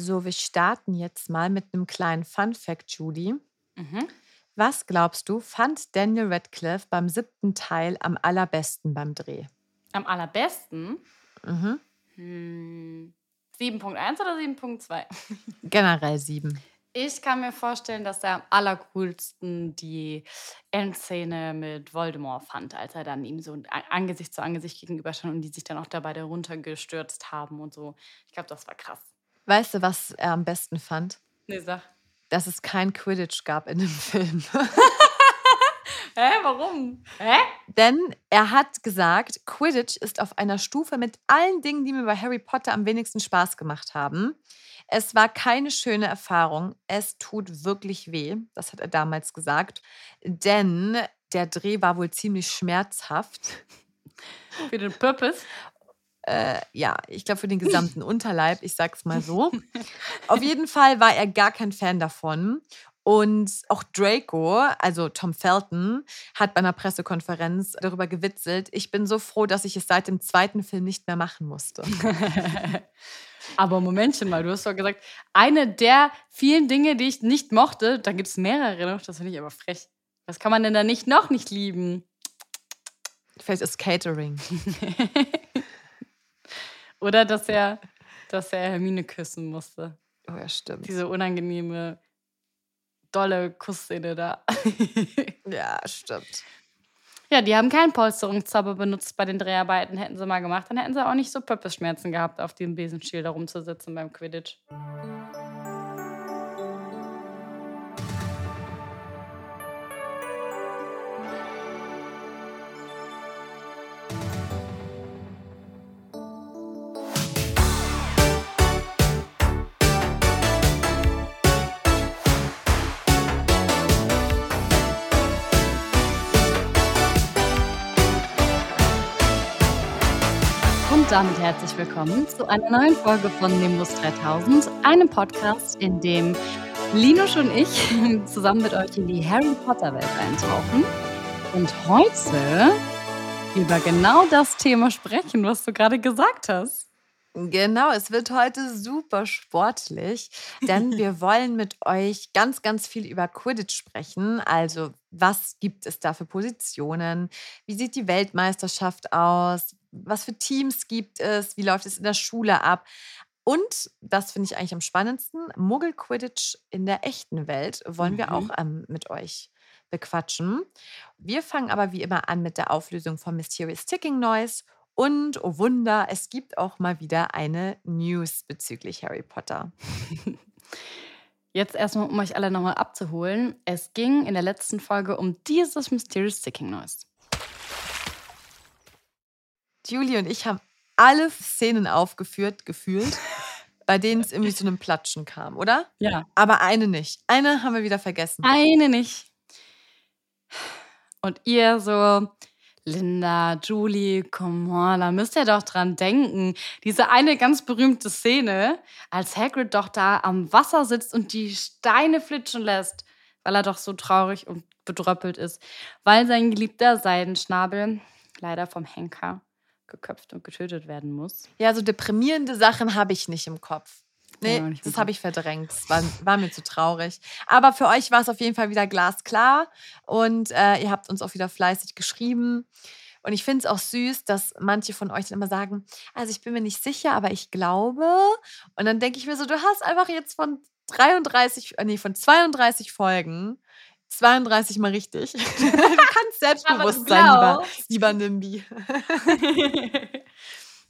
So, wir starten jetzt mal mit einem kleinen Fun-Fact, Judy. Was glaubst du, fand Daniel Radcliffe beim siebten Teil am allerbesten beim Dreh? Am allerbesten Mhm. hm, 7.1 oder 7.2? Generell sieben. Ich kann mir vorstellen, dass er am allercoolsten die Endszene mit Voldemort fand, als er dann ihm so Angesicht zu Angesicht gegenüberstand und die sich dann auch dabei da runtergestürzt haben und so. Ich glaube, das war krass. Weißt du, was er am besten fand? Nee, sag. Dass es kein Quidditch gab in dem Film. Hä, warum? Hä? Denn er hat gesagt, Quidditch ist auf einer Stufe mit allen Dingen, die mir bei Harry Potter am wenigsten Spaß gemacht haben. Es war keine schöne Erfahrung. Es tut wirklich weh. Das hat er damals gesagt. Denn der Dreh war wohl ziemlich schmerzhaft. Für den Purpose? Äh, ja, ich glaube für den gesamten Unterleib, ich sag's mal so. Auf jeden Fall war er gar kein Fan davon. Und auch Draco, also Tom Felton, hat bei einer Pressekonferenz darüber gewitzelt. Ich bin so froh, dass ich es seit dem zweiten Film nicht mehr machen musste. Aber Momentchen mal, du hast doch gesagt, eine der vielen Dinge, die ich nicht mochte, da gibt es mehrere noch, das finde ich aber frech. Was kann man denn da nicht noch nicht lieben? Vielleicht ist Catering. Oder dass er, dass er Hermine küssen musste. Oh ja, stimmt. Diese unangenehme, dolle Kussszene da. Ja, stimmt. ja, die haben keinen Polsterungszauber benutzt bei den Dreharbeiten. Hätten sie mal gemacht, dann hätten sie auch nicht so Pöppesschmerzen gehabt, auf dem Besenstiel da rumzusitzen beim Quidditch. Damit herzlich willkommen zu einer neuen Folge von Nimbus 3000, einem Podcast, in dem Linus und ich zusammen mit euch in die Harry Potter Welt eintauchen und heute über genau das Thema sprechen, was du gerade gesagt hast. Genau, es wird heute super sportlich, denn wir wollen mit euch ganz, ganz viel über Quidditch sprechen. Also, was gibt es da für Positionen? Wie sieht die Weltmeisterschaft aus? Was für Teams gibt es? Wie läuft es in der Schule ab? Und, das finde ich eigentlich am spannendsten, Muggel-Quidditch in der echten Welt wollen wir Mhm. auch ähm, mit euch bequatschen. Wir fangen aber wie immer an mit der Auflösung von Mysterious Ticking Noise. Und, oh Wunder, es gibt auch mal wieder eine News bezüglich Harry Potter. Jetzt erstmal, um euch alle nochmal abzuholen. Es ging in der letzten Folge um dieses Mysterious Ticking Noise. Julie und ich haben alle Szenen aufgeführt, gefühlt, bei denen es irgendwie zu einem Platschen kam, oder? Ja. Aber eine nicht. Eine haben wir wieder vergessen. Eine nicht. Und ihr so, Linda, Julie, come on, da müsst ihr doch dran denken. Diese eine ganz berühmte Szene, als Hagrid doch da am Wasser sitzt und die Steine flitschen lässt, weil er doch so traurig und bedröppelt ist, weil sein geliebter Seidenschnabel leider vom Henker geköpft und getötet werden muss. Ja, so deprimierende Sachen habe ich nicht im Kopf. Nee, Ja, das habe ich verdrängt. Das war, war mir zu traurig. Aber für euch war es auf jeden Fall wieder glasklar. Und äh, ihr habt uns auch wieder fleißig geschrieben. Und ich finde es auch süß, dass manche von euch dann immer sagen, also ich bin mir nicht sicher, aber ich glaube. Und dann denke ich mir so, du hast einfach jetzt von 33, äh, nee, von 32 Folgen 32 mal richtig. du kannst selbstbewusst sein, lieber, lieber Nimbi.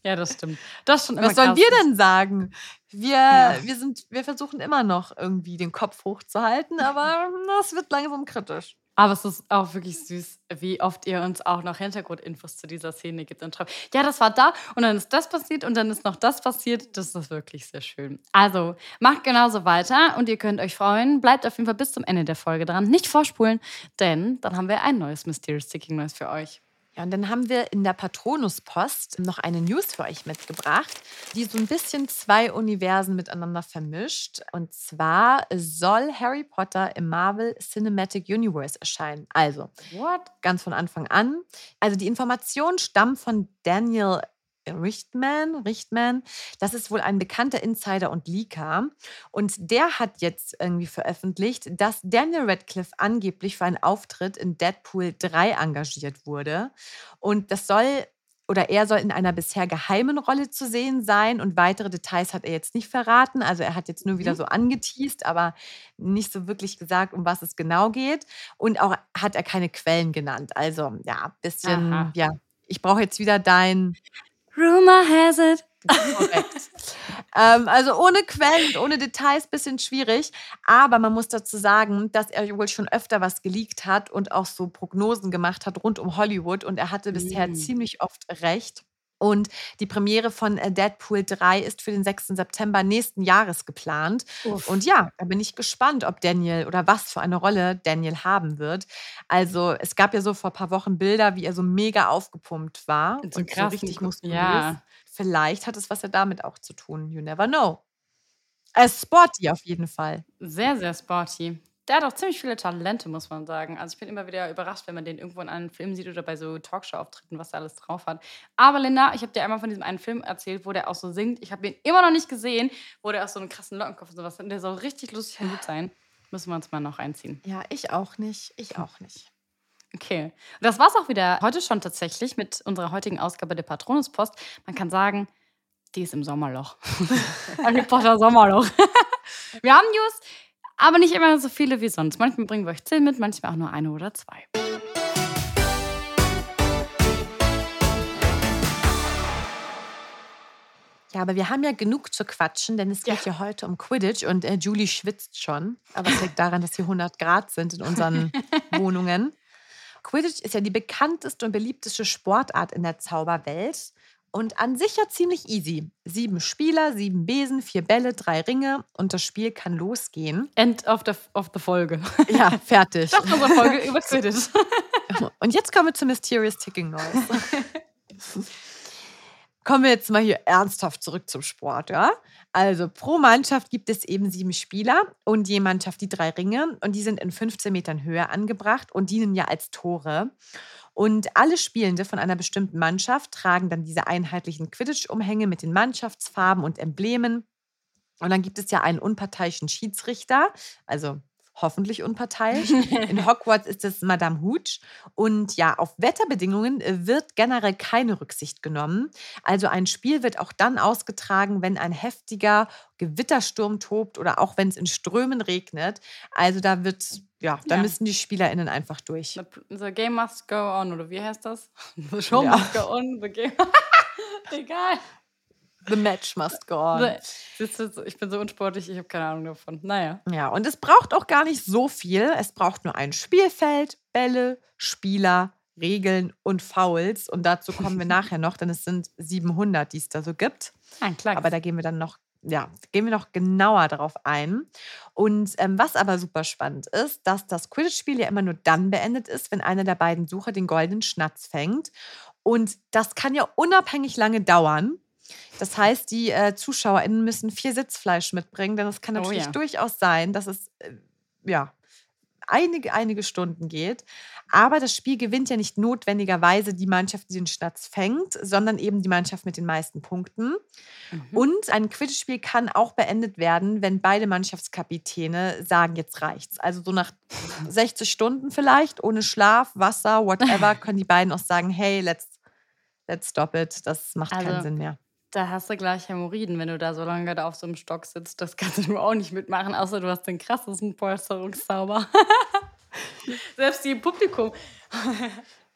ja, das stimmt. Das schon Was sollen wir denn sagen? Wir, ja. wir, sind, wir versuchen immer noch irgendwie den Kopf hochzuhalten, aber das wird langsam kritisch. Aber es ist auch wirklich süß, wie oft ihr uns auch noch Hintergrundinfos zu dieser Szene gibt und schreibt, ja, das war da und dann ist das passiert und dann ist noch das passiert. Das ist wirklich sehr schön. Also macht genauso weiter und ihr könnt euch freuen. Bleibt auf jeden Fall bis zum Ende der Folge dran. Nicht vorspulen, denn dann haben wir ein neues Mysterious Sticking Noise für euch. Ja, und dann haben wir in der Patronuspost noch eine News für euch mitgebracht, die so ein bisschen zwei Universen miteinander vermischt. Und zwar soll Harry Potter im Marvel Cinematic Universe erscheinen. Also, What? ganz von Anfang an. Also die Information stammt von Daniel Richtman, Richtman, das ist wohl ein bekannter Insider und Leaker. Und der hat jetzt irgendwie veröffentlicht, dass Daniel Radcliffe angeblich für einen Auftritt in Deadpool 3 engagiert wurde. Und das soll oder er soll in einer bisher geheimen Rolle zu sehen sein und weitere Details hat er jetzt nicht verraten. Also er hat jetzt nur wieder mhm. so angeteased, aber nicht so wirklich gesagt, um was es genau geht. Und auch hat er keine Quellen genannt. Also ja, ein bisschen, Aha. ja, ich brauche jetzt wieder dein Rumor has it. Korrekt. ähm, also ohne Quellen, ohne Details, bisschen schwierig. Aber man muss dazu sagen, dass er wohl schon öfter was geleakt hat und auch so Prognosen gemacht hat rund um Hollywood. Und er hatte bisher mm. ziemlich oft recht. Und die Premiere von äh, Deadpool 3 ist für den 6. September nächsten Jahres geplant. Uff. Und ja, da bin ich gespannt, ob Daniel oder was für eine Rolle Daniel haben wird. Also es gab ja so vor ein paar Wochen Bilder, wie er so mega aufgepumpt war so und so richtig muskulös. Ja. Vielleicht hat es was ja damit auch zu tun. You never know. Er ist sporty auf jeden Fall. Sehr, sehr sporty. Der hat auch ziemlich viele Talente, muss man sagen. Also ich bin immer wieder überrascht, wenn man den irgendwo in einem Film sieht oder bei so Talkshow-Auftritten, was er alles drauf hat. Aber Linda, ich habe dir einmal von diesem einen Film erzählt, wo der auch so singt. Ich habe ihn immer noch nicht gesehen, wo der auch so einen krassen Lockenkopf und sowas hat. Der soll richtig lustig und gut sein. Müssen wir uns mal noch einziehen. Ja, ich auch nicht. Ich auch nicht. Okay. Und das war's auch wieder heute schon tatsächlich mit unserer heutigen Ausgabe der Patronuspost. Man kann sagen, die ist im Sommerloch. Harry Potter Sommerloch. wir haben News aber nicht immer so viele wie sonst. Manchmal bringen wir euch zehn mit, manchmal auch nur eine oder zwei. Ja, aber wir haben ja genug zu quatschen, denn es geht ja, ja heute um Quidditch und äh, Julie schwitzt schon. Aber es liegt daran, dass hier 100 Grad sind in unseren Wohnungen. Quidditch ist ja die bekannteste und beliebteste Sportart in der Zauberwelt. Und an sich ja ziemlich easy. Sieben Spieler, sieben Besen, vier Bälle, drei Ringe und das Spiel kann losgehen. End of the, of the Folge. Ja, fertig. Das unsere Folge über Quidditch. Und jetzt kommen wir zu Mysterious Ticking Noise. kommen wir jetzt mal hier ernsthaft zurück zum Sport, ja? Also pro Mannschaft gibt es eben sieben Spieler und je Mannschaft die drei Ringe und die sind in 15 Metern Höhe angebracht und dienen ja als Tore. Und alle Spielende von einer bestimmten Mannschaft tragen dann diese einheitlichen Quidditch-Umhänge mit den Mannschaftsfarben und Emblemen. Und dann gibt es ja einen unparteiischen Schiedsrichter, also hoffentlich unparteiisch. In Hogwarts ist es Madame Hooch. Und ja, auf Wetterbedingungen äh, wird generell keine Rücksicht genommen. Also ein Spiel wird auch dann ausgetragen, wenn ein heftiger Gewittersturm tobt oder auch wenn es in Strömen regnet. Also da wird, ja, da ja. müssen die SpielerInnen einfach durch. The, the, game must go on, oder wie heißt das? The show ja. must go on, the game. Egal. The match must go on. Ich bin so unsportlich, ich habe keine Ahnung davon. Naja. Ja, und es braucht auch gar nicht so viel. Es braucht nur ein Spielfeld, Bälle, Spieler, Regeln und Fouls. Und dazu kommen wir nachher noch, denn es sind 700, die es da so gibt. Ein klar. Aber da gehen wir dann noch ja, gehen wir noch genauer darauf ein. Und ähm, was aber super spannend ist, dass das Quidditch-Spiel ja immer nur dann beendet ist, wenn einer der beiden Sucher den goldenen Schnatz fängt. Und das kann ja unabhängig lange dauern. Das heißt, die äh, ZuschauerInnen müssen viel Sitzfleisch mitbringen, denn es kann oh natürlich oh ja. durchaus sein, dass es äh, ja, einige, einige Stunden geht. Aber das Spiel gewinnt ja nicht notwendigerweise die Mannschaft, die den Schnatz fängt, sondern eben die Mannschaft mit den meisten Punkten. Mhm. Und ein Quidditch-Spiel kann auch beendet werden, wenn beide Mannschaftskapitäne sagen, jetzt reicht's. Also so nach 60 Stunden vielleicht, ohne Schlaf, Wasser, whatever, können die beiden auch sagen, hey, let's, let's stop it. Das macht also, keinen Sinn mehr. Da hast du gleich Hämorrhoiden, wenn du da so lange da auf so einem Stock sitzt. Das kannst du auch nicht mitmachen, außer du hast den krassesten Polsterungszauber. Selbst die im Publikum.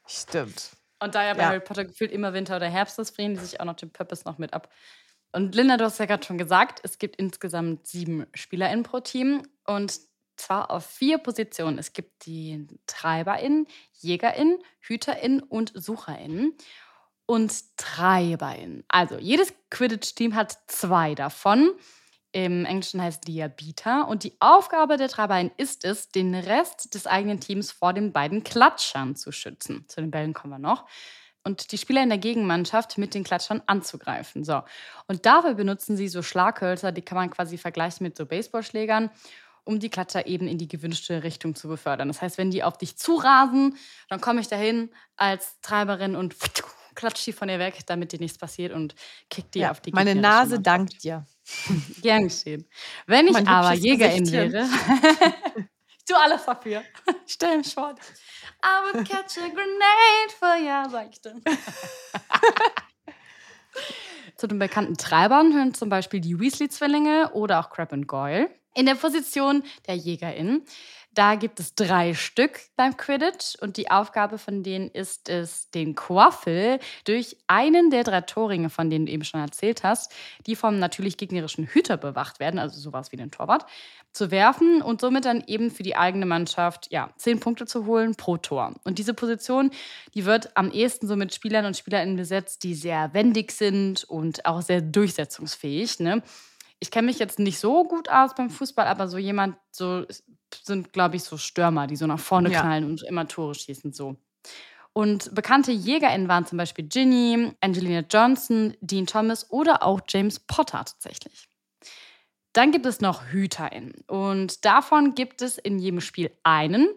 Stimmt. Und da ja bei. Harry Potter gefühlt immer Winter oder Herbst ist, bringen die sich auch noch den Purpose noch mit ab. Und Linda, du hast ja gerade schon gesagt, es gibt insgesamt sieben SpielerInnen pro Team und zwar auf vier Positionen. Es gibt die TreiberInnen, JägerInnen, HüterInnen und SucherInnen und TreiberInnen. Also jedes Quidditch-Team hat zwei davon. Im Englischen heißt die ja. Und die Aufgabe der Treiberin ist es, den Rest des eigenen Teams vor den beiden Klatschern zu schützen. Zu den Bällen kommen wir noch. Und die Spieler in der Gegenmannschaft mit den Klatschern anzugreifen. So. Und dafür benutzen sie so Schlaghölzer, die kann man quasi vergleichen mit so Baseballschlägern, um die Klatscher eben in die gewünschte Richtung zu befördern. Das heißt, wenn die auf dich zurasen, dann komme ich dahin als Treiberin und klatscht die von ihr weg, damit dir nichts passiert und kickt die ja, auf die Meine Nase dankt dir. Gern geschehen. Wenn ich mein aber Jägerin wäre, ich tue alles dafür. Stell mich vor. I would catch a grenade for you, sag ich dann. Zu den bekannten Treibern hören zum Beispiel die Weasley-Zwillinge oder auch Crab und Goyle. In der Position der Jägerin da gibt es drei Stück beim Quidditch und die Aufgabe von denen ist es, den Quaffel durch einen der drei Torringe, von denen du eben schon erzählt hast, die vom natürlich gegnerischen Hüter bewacht werden, also sowas wie den Torwart, zu werfen und somit dann eben für die eigene Mannschaft ja, zehn Punkte zu holen pro Tor. Und diese Position, die wird am ehesten so mit Spielern und Spielerinnen besetzt, die sehr wendig sind und auch sehr durchsetzungsfähig. Ne? ich kenne mich jetzt nicht so gut aus beim Fußball, aber so jemand, so sind, glaube ich, so Stürmer, die so nach vorne ja. knallen und immer Tore schießen, so. Und bekannte JägerInnen waren zum Beispiel Ginny, Angelina Johnson, Dean Thomas oder auch James Potter tatsächlich. Dann gibt es noch HüterInnen. Und davon gibt es in jedem Spiel einen.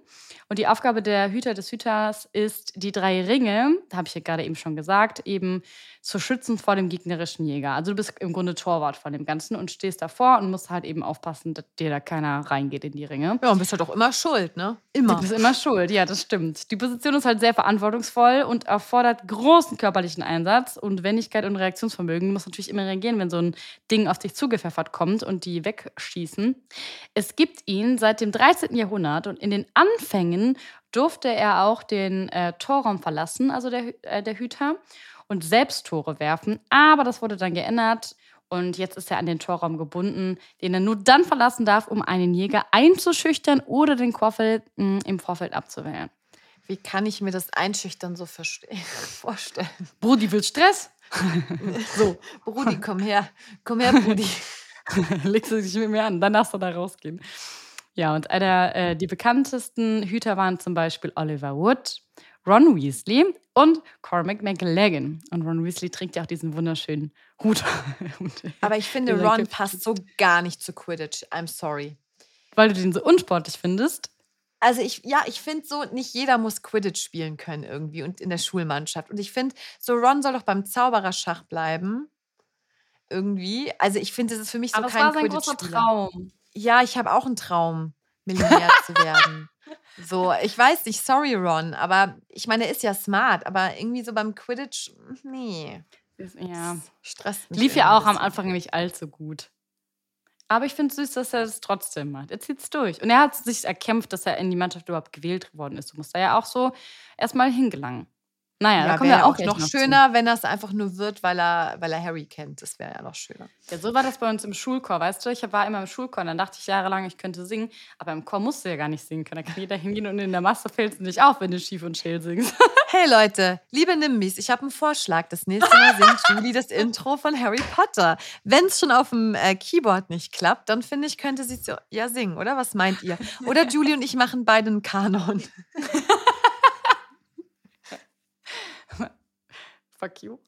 Und die Aufgabe der Hüter des Hüters ist, die drei Ringe, habe ich ja gerade eben schon gesagt, eben zu schützen vor dem gegnerischen Jäger. Also du bist im Grunde Torwart von dem Ganzen und stehst davor und musst halt eben aufpassen, dass dir da keiner reingeht in die Ringe. Ja, und bist halt auch immer schuld, ne? Immer. Du bist immer schuld, ja, das stimmt. Die Position ist halt sehr verantwortungsvoll und erfordert großen körperlichen Einsatz und Wendigkeit und Reaktionsvermögen. Du musst natürlich immer reagieren, wenn so ein Ding auf dich zugepfeffert kommt und die wegschießen. Es gibt ihn seit dem 13. Jahrhundert und in den Anfängen durfte er auch den äh, Torraum verlassen, also der, äh, der Hüter und selbst Tore werfen. Aber das wurde dann geändert und jetzt ist er an den Torraum gebunden, den er nur dann verlassen darf, um einen Jäger einzuschüchtern oder den Quaffel hm, im Vorfeld abzuwehren. Wie kann ich mir das Einschüchtern so vorstellen? Brudi will Stress? so. Brudi, komm her. Komm her, Brudi. Legst du dich mit mir an, dann darfst du da rausgehen. Ja, und einer, äh, die bekanntesten Hüter waren zum Beispiel Oliver Wood, Ron Weasley und Cormac McLagan. Und Ron Weasley trägt ja auch diesen wunderschönen Hut. Aber ich finde, Ron passt so gar nicht zu Quidditch. I'm sorry. Weil du den so unsportlich findest? Also ich, ja, ich finde so, nicht jeder muss Quidditch spielen können irgendwie und in der Schulmannschaft. Und ich finde, so Ron soll doch beim Zaubererschach bleiben. Irgendwie. Also ich finde, das ist für mich so Aber kein Quidditch. Aber es war sein großer Traum. Ja, ich habe auch einen Traum, Millionär zu werden. So, ich weiß nicht, sorry Ron, aber ich meine, er ist ja smart, aber irgendwie so beim Quidditch, nee. Ja. stresst mich. Lief ja auch am Anfang nicht allzu gut. Aber ich finde es süß, dass er es trotzdem macht. Er zieht es durch. Und er hat sich erkämpft, dass er in die Mannschaft überhaupt gewählt worden ist. Du musst da ja auch so erstmal hingelangen. Naja, ja, da kommen wir auch, noch, noch schöner, zu. wenn das einfach nur wird, weil er, weil er Harry kennt. Das wäre ja noch schöner. Ja, so war das bei uns im Schulchor, weißt du? Ich war immer im Schulchor und dann dachte ich jahrelang, ich könnte singen, aber im Chor musst du ja gar nicht singen können. Da kann jeder hingehen und in der Masse fällt es nicht auf, wenn du schief und scheel singst. Hey Leute, liebe Nimbis, ich habe einen Vorschlag. Das nächste Mal singt Julie das Intro von Harry Potter. Wenn es schon auf dem äh, Keyboard nicht klappt, dann finde ich, könnte sie ja singen, oder? Was meint ihr? Oder Julie und ich machen beide einen Kanon. Fuck you.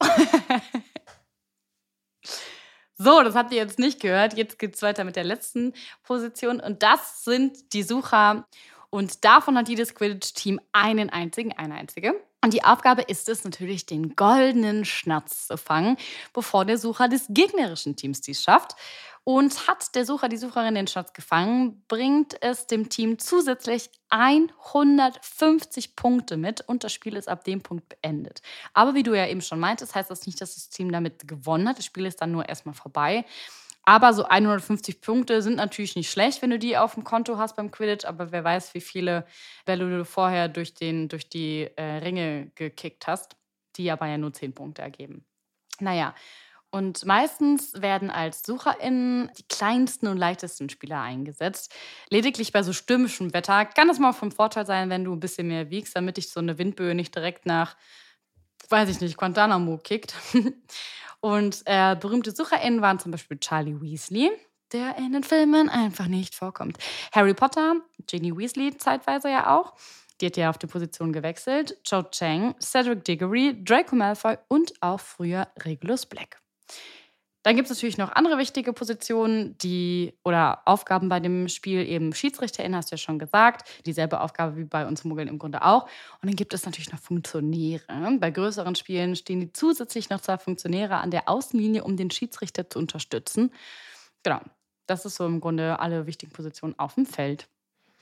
so, das habt ihr jetzt nicht gehört. Jetzt geht es weiter mit der letzten Position. Und das sind die Sucher Und davon hat jedes Quidditch-Team einen einzigen, eine einzige. Und die Aufgabe ist es natürlich, den goldenen Schnatz zu fangen, bevor der Sucher des gegnerischen Teams dies schafft. Und hat der Sucher, die Sucherin den Schatz gefangen, bringt es dem Team zusätzlich 150 Punkte mit und das Spiel ist ab dem Punkt beendet. Aber wie du ja eben schon meintest, heißt das nicht, dass das Team damit gewonnen hat. Das Spiel ist dann nur erstmal vorbei. Aber so 150 Punkte sind natürlich nicht schlecht, wenn du die auf dem Konto hast beim Quidditch. Aber wer weiß, wie viele Bälle du vorher durch, den, durch die äh, Ringe gekickt hast, die aber ja nur 10 Punkte ergeben. Naja, und meistens werden als SucherInnen die kleinsten und leichtesten Spieler eingesetzt. Lediglich bei so stürmischem Wetter kann es mal vom Vorteil sein, wenn du ein bisschen mehr wiegst, damit dich so eine Windböe nicht direkt nach, weiß ich nicht, Guantanamo kickt. Und äh, berühmte SucherInnen waren zum Beispiel Charlie Weasley, der in den Filmen einfach nicht vorkommt. Harry Potter, Ginny Weasley zeitweise ja auch. Die hat ja auf die Position gewechselt. Cho Chang, Cedric Diggory, Draco Malfoy und auch früher Regulus Black. Dann gibt es natürlich noch andere wichtige Positionen, die oder Aufgaben bei dem Spiel, eben Schiedsrichterin, hast du ja schon gesagt. Dieselbe Aufgabe wie bei uns Muggeln im Grunde auch. Und dann gibt es natürlich noch Funktionäre. Bei größeren Spielen stehen die zusätzlich noch zwei Funktionäre an der Außenlinie, um den Schiedsrichter zu unterstützen. Genau, das ist so im Grunde alle wichtigen Positionen auf dem Feld.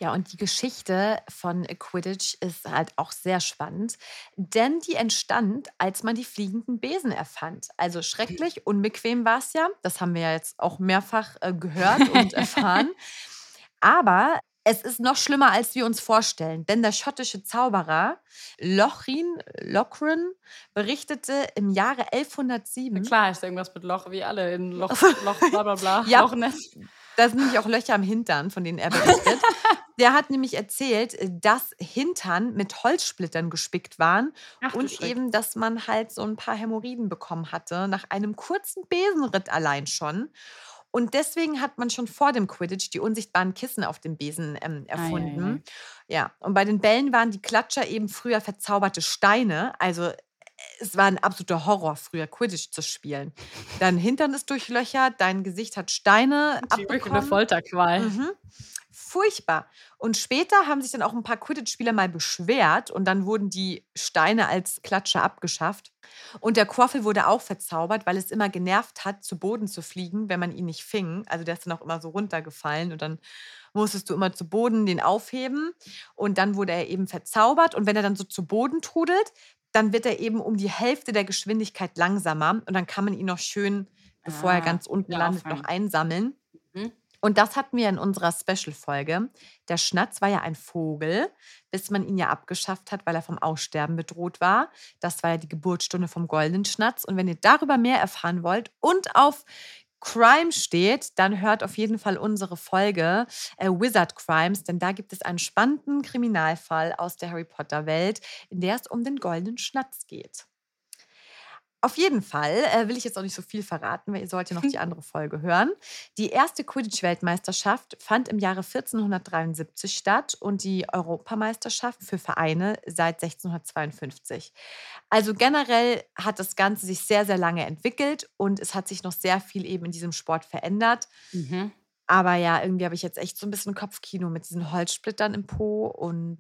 Ja, und die Geschichte von Quidditch ist halt auch sehr spannend, denn die entstand, als man die fliegenden Besen erfand. Also schrecklich, unbequem war es ja. Das haben wir ja jetzt auch mehrfach äh, gehört und erfahren. Aber es ist noch schlimmer, als wir uns vorstellen, denn der schottische Zauberer Lochrin, Lochrin berichtete im Jahre 1107. Ja, klar, ist irgendwas mit Loch, wie alle in Loch, Loch bla bla bla. ja. Da sind nämlich auch Löcher am Hintern, von denen er berichtet. Der hat nämlich erzählt, äh, dass Hintern mit Holzsplittern gespickt waren Ach, und eben, dass man halt so ein paar Hämorrhoiden bekommen hatte, nach einem kurzen Besenritt allein schon. Und deswegen hat man schon vor dem Quidditch die unsichtbaren Kissen auf dem Besen ähm, erfunden. Ei, ei, ei. Ja, und bei den Bällen waren die Klatscher eben früher verzauberte Steine. Also äh, es war ein absoluter Horror, früher Quidditch zu spielen. Dein Hintern ist durchlöchert, dein Gesicht hat Steine die abbekommen. Folterqual. Mhm furchtbar. Und später haben sich dann auch ein paar Quidditch-Spieler mal beschwert und dann wurden die Steine als Klatscher abgeschafft. Und der Quaffel wurde auch verzaubert, weil es immer genervt hat, zu Boden zu fliegen, wenn man ihn nicht fing. Also der ist dann auch immer so runtergefallen und dann musstest du immer zu Boden den aufheben und dann wurde er eben verzaubert und wenn er dann so zu Boden trudelt, dann wird er eben um die Hälfte der Geschwindigkeit langsamer und dann kann man ihn noch schön, bevor ah, er ganz unten landet, noch einsammeln. Mhm. Und das hatten wir in unserer Special-Folge. Der Schnatz war ja ein Vogel, bis man ihn ja abgeschafft hat, weil er vom Aussterben bedroht war. Das war ja die Geburtsstunde vom goldenen Schnatz. Und wenn ihr darüber mehr erfahren wollt und auf Crime steht, dann hört auf jeden Fall unsere Folge äh, Wizard Crimes, denn da gibt es einen spannenden Kriminalfall aus der Harry Potter Welt, in der es um den goldenen Schnatz geht. Auf jeden Fall äh, will ich jetzt auch nicht so viel verraten, weil ihr sollt ja noch die andere Folge hören. Die erste Quidditch-Weltmeisterschaft fand im Jahre 1473 statt und die Europameisterschaft für Vereine seit 1652. Also generell hat das Ganze sich sehr, sehr lange entwickelt und es hat sich noch sehr viel eben in diesem Sport verändert. Mhm. Aber ja, irgendwie habe ich jetzt echt so ein bisschen Kopfkino mit diesen Holzsplittern im Po und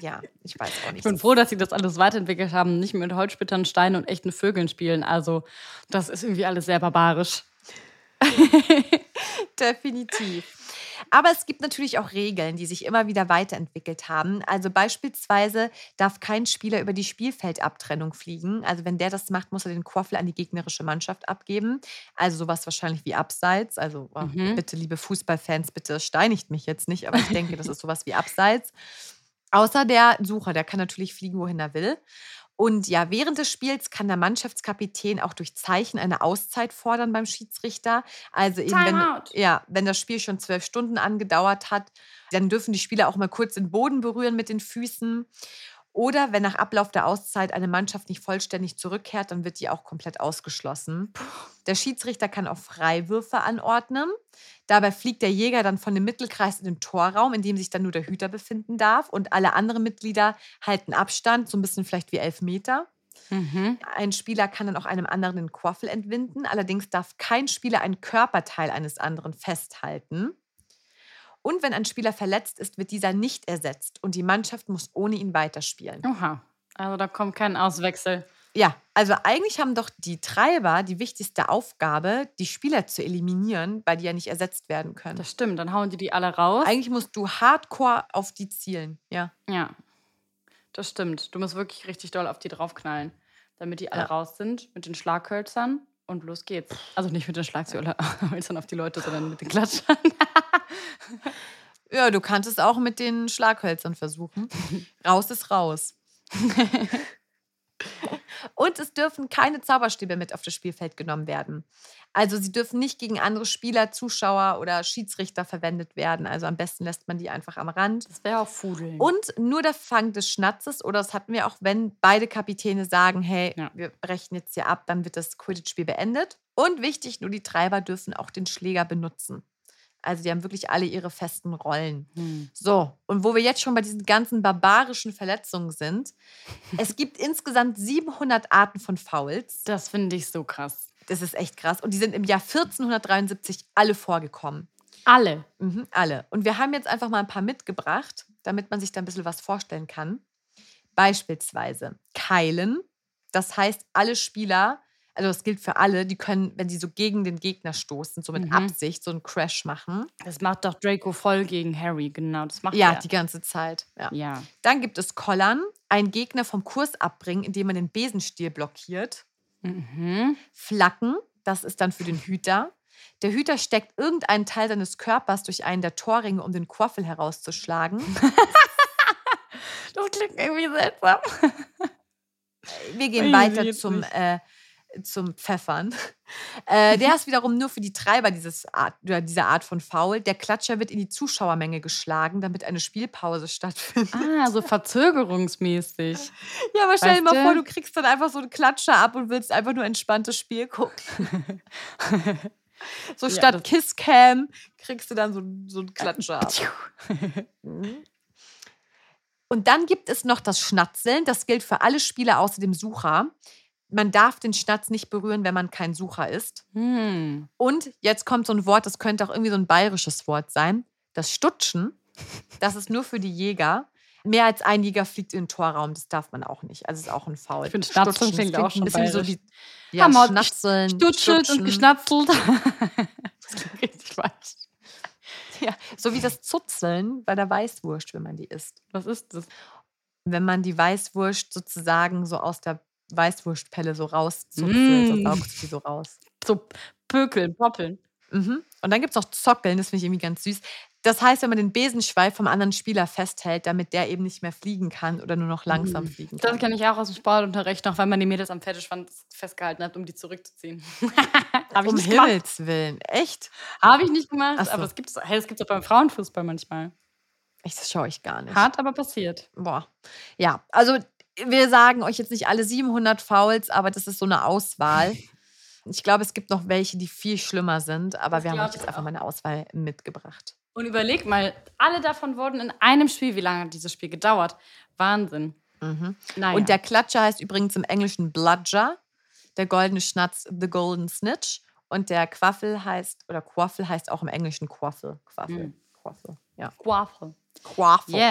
ja, ich weiß auch nicht. Ich bin froh, dass sie das alles weiterentwickelt haben, nicht mit Holzsplittern, Steinen und echten Vögeln spielen. Also, das ist irgendwie alles sehr barbarisch. Definitiv. Aber es gibt natürlich auch Regeln, die sich immer wieder weiterentwickelt haben. Also beispielsweise darf kein Spieler über die Spielfeldabtrennung fliegen. Also wenn der das macht, muss er den Quaffel an die gegnerische Mannschaft abgeben. Also sowas wahrscheinlich wie Abseits. Also oh, mhm. bitte, liebe Fußballfans, bitte steinigt mich jetzt nicht, aber ich denke, das ist sowas wie Abseits. Außer der Sucher, der kann natürlich fliegen, wohin er will. Und ja, während des Spiels kann der Mannschaftskapitän auch durch Zeichen eine Auszeit fordern beim Schiedsrichter. Also eben, wenn, ja, wenn das Spiel schon zwölf Stunden angedauert hat, dann dürfen die Spieler auch mal kurz den Boden berühren mit den Füßen. Oder wenn nach Ablauf der Auszeit eine Mannschaft nicht vollständig zurückkehrt, dann wird die auch komplett ausgeschlossen. Der Schiedsrichter kann auch Freiwürfe anordnen. Dabei fliegt der Jäger dann von dem Mittelkreis in den Torraum, in dem sich dann nur der Hüter befinden darf. Und alle anderen Mitglieder halten Abstand, so ein bisschen vielleicht wie elf Meter. Mhm. Ein Spieler kann dann auch einem anderen den Quaffel entwinden. Allerdings darf kein Spieler ein Körperteil eines anderen festhalten. Und wenn ein Spieler verletzt ist, wird dieser nicht ersetzt und die Mannschaft muss ohne ihn weiterspielen. Oha. Also da kommt kein Auswechsel. Ja, also eigentlich haben doch die Treiber die wichtigste Aufgabe, die Spieler zu eliminieren, weil die ja nicht ersetzt werden können. Das stimmt, dann hauen die die alle raus. Eigentlich musst du hardcore auf die zielen, ja. Ja, das stimmt. Du musst wirklich richtig doll auf die draufknallen, damit die alle Ja. raus sind mit den Schlaghölzern und los geht's. Also nicht mit den Schlaghölzern auf die Leute, sondern mit den Klatschern. Ja, du kannst es auch mit den Schlaghölzern versuchen. raus ist raus. Und es dürfen keine Zauberstäbe mit auf das Spielfeld genommen werden. Also sie dürfen nicht gegen andere Spieler, Zuschauer oder Schiedsrichter verwendet werden. Also am besten lässt man die einfach am Rand. Das wäre auch Fudeln. Und nur der Fang des Schnatzes, oder das hatten wir auch, wenn beide Kapitäne sagen, hey, Ja. wir brechen jetzt hier ab, dann wird das Quidditch-Spiel beendet. Und wichtig, nur die Treiber dürfen auch den Schläger benutzen. Also die haben wirklich alle ihre festen Rollen. Hm. So, und wo wir jetzt schon bei diesen ganzen barbarischen Verletzungen sind, es gibt insgesamt 700 Arten von Fouls. Das finde ich so krass. Das ist echt krass. Und die sind im Jahr 1473 alle vorgekommen. Alle. Mhm, alle. Und wir haben jetzt einfach mal ein paar mitgebracht, damit man sich da ein bisschen was vorstellen kann. Beispielsweise Keilen. Das heißt, alle Spieler, also das gilt für alle, die können, wenn sie so gegen den Gegner stoßen, so mit Mhm. Absicht, so einen Crash machen. Das macht doch Draco voll gegen Harry, genau. Das macht Ja, er. die ganze Zeit. Ja. Ja. Dann gibt es Kollern, einen Gegner vom Kurs abbringen, indem man den Besenstiel blockiert. Mhm. Flacken, das ist dann für den Hüter. Der Hüter steckt irgendeinen Teil seines Körpers durch einen der Torringe, um den Quaffel herauszuschlagen. Das klingt irgendwie seltsam. Wir gehen Ui, weiter zum, äh, zum Pfeffern. Äh, der ist wiederum nur für die Treiber dieses Art, dieser Art von Foul. Der Klatscher wird in die Zuschauermenge geschlagen, damit eine Spielpause stattfindet. Ah, so verzögerungsmäßig. Ja, aber stell dir mal vor, du kriegst dann einfach so einen Klatscher ab und willst einfach nur entspanntes Spiel gucken. so statt Kisscam kriegst du dann so, so einen Klatscher ab. Mhm. Und dann gibt es noch das Schnatzeln. Das gilt für alle Spieler außer dem Sucher. Man darf den Schnatz nicht berühren, wenn man kein Sucher ist. Hm. Und jetzt kommt so ein Wort, das könnte auch irgendwie so ein bayerisches Wort sein. Das Stutschen, das ist nur für die Jäger. Mehr als ein Jäger fliegt in den Torraum, das darf man auch nicht. Also ist auch ein Foul. Ich finde, Schnatzeln Stutschen, das klingt auch schon ein bisschen so bayerisch. wie ja, wir Schnatzeln, Stutschelt und geschnatzelt. das klingt richtig falsch. Ja, so wie das Zuzeln bei der Weißwurst, wenn man die isst. Was ist das? Wenn man die Weißwurst sozusagen so aus der Weißwurstpelle so rauszuzelt, so Mm. saugst du die so raus. So pökeln, poppeln. Mhm. Und dann gibt es noch Zockeln, das finde ich irgendwie ganz süß. Das heißt, wenn man den Besenschweif vom anderen Spieler festhält, damit der eben nicht mehr fliegen kann oder nur noch langsam fliegen Das kann. kenne ich auch aus dem Sportunterricht noch, weil man die Mädels am Pferdespand festgehalten hat, um die zurückzuziehen. Ich um nicht gemacht. Himmels Willen. Echt? Habe ich nicht gemacht, Ach so. aber es gibt es hey, gibt's auch beim Frauenfußball manchmal. Echt, das schaue ich gar nicht. Hart, aber passiert. Boah. Ja, also wir sagen euch jetzt nicht alle 700 Fouls, aber das ist so eine Auswahl. Ich glaube, es gibt noch welche, die viel schlimmer sind, aber Das wir haben euch jetzt einfach mal eine Auswahl mitgebracht. Und überleg mal, alle davon wurden in einem Spiel, wie lange hat dieses Spiel gedauert? Wahnsinn. Mhm. Naja. Und der Klatscher heißt übrigens im Englischen Bludger, der goldene Schnatz The Golden Snitch und der Quaffel heißt, oder Quaffel heißt auch im Englischen Quaffel. Quaffel. Hm. Quaffel. Ja. Quaffel. Quaffel. Yeah.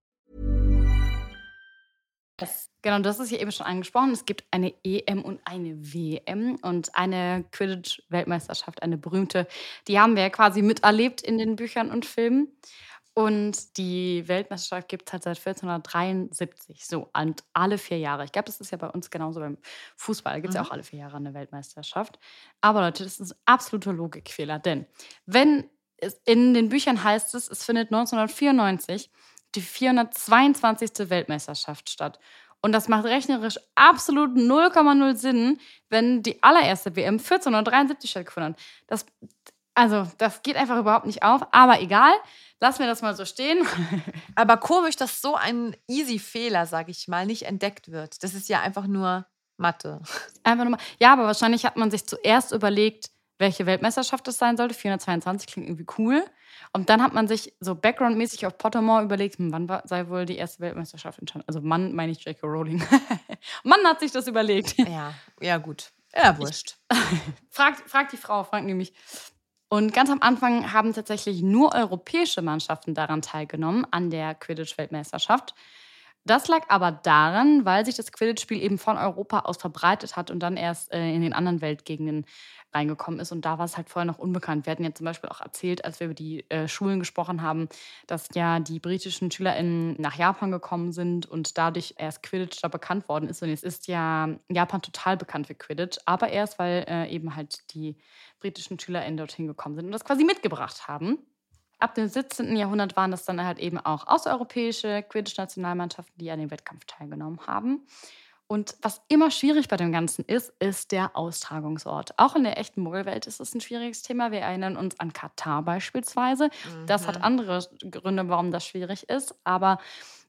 Genau, das ist hier eben schon angesprochen. Es gibt eine EM und eine WM und eine Quidditch-Weltmeisterschaft, eine berühmte. Die haben wir ja quasi miterlebt in den Büchern und Filmen. Und die Weltmeisterschaft gibt es halt seit 1473. So, und alle vier Jahre. Ich glaube, das ist ja bei uns genauso beim Fußball. Da gibt es ja auch alle vier Jahre eine Weltmeisterschaft. Aber Leute, das ist ein absoluter Logikfehler. Denn wenn es in den Büchern heißt es, es findet 1994 die 422. Weltmeisterschaft statt. Und das macht rechnerisch absolut 0,0 Sinn, wenn die allererste WM 1473 stattgefunden hat. Das, Also, das geht einfach überhaupt nicht auf. Aber egal, lassen wir das mal so stehen. Aber komisch, dass so ein easy Fehler, sage ich mal, nicht entdeckt wird. Das ist ja einfach nur Mathe. Einfach nur mal. Ja, aber wahrscheinlich hat man sich zuerst überlegt, welche Weltmeisterschaft es sein sollte. 422 klingt irgendwie cool. Und dann hat man sich so backgroundmäßig auf Pottermore überlegt, hm, wann war, sei wohl die erste Weltmeisterschaft in China. Also Mann meine ich J.K. Rowling. Mann hat sich das überlegt. Ja, ja gut. Ja, wurscht. fragt, fragt die Frau, fragt nämlich. Und ganz am Anfang haben tatsächlich nur europäische Mannschaften daran teilgenommen, an der Quidditch-Weltmeisterschaft. Das lag aber daran, weil sich das Quidditch-Spiel eben von Europa aus verbreitet hat und dann erst äh, in den anderen Weltgegenden reingekommen ist. Und da war es halt vorher noch unbekannt. Wir hatten ja zum Beispiel auch erzählt, als wir über die äh, Schulen gesprochen haben, dass ja die britischen SchülerInnen nach Japan gekommen sind und dadurch erst Quidditch da bekannt worden ist. Und jetzt ist ja Japan total bekannt für Quidditch, aber erst, weil äh, eben halt die britischen SchülerInnen dorthin gekommen sind und das quasi mitgebracht haben ab dem 17. Jahrhundert waren das dann halt eben auch außereuropäische Quidditch-Nationalmannschaften, die an dem Wettkampf teilgenommen haben. Und was immer schwierig bei dem Ganzen ist, ist der Austragungsort. Auch in der echten Muggelwelt ist es ein schwieriges Thema. Wir erinnern uns an Katar beispielsweise. Mhm. Das hat mhm. andere Gründe, warum das schwierig ist. Aber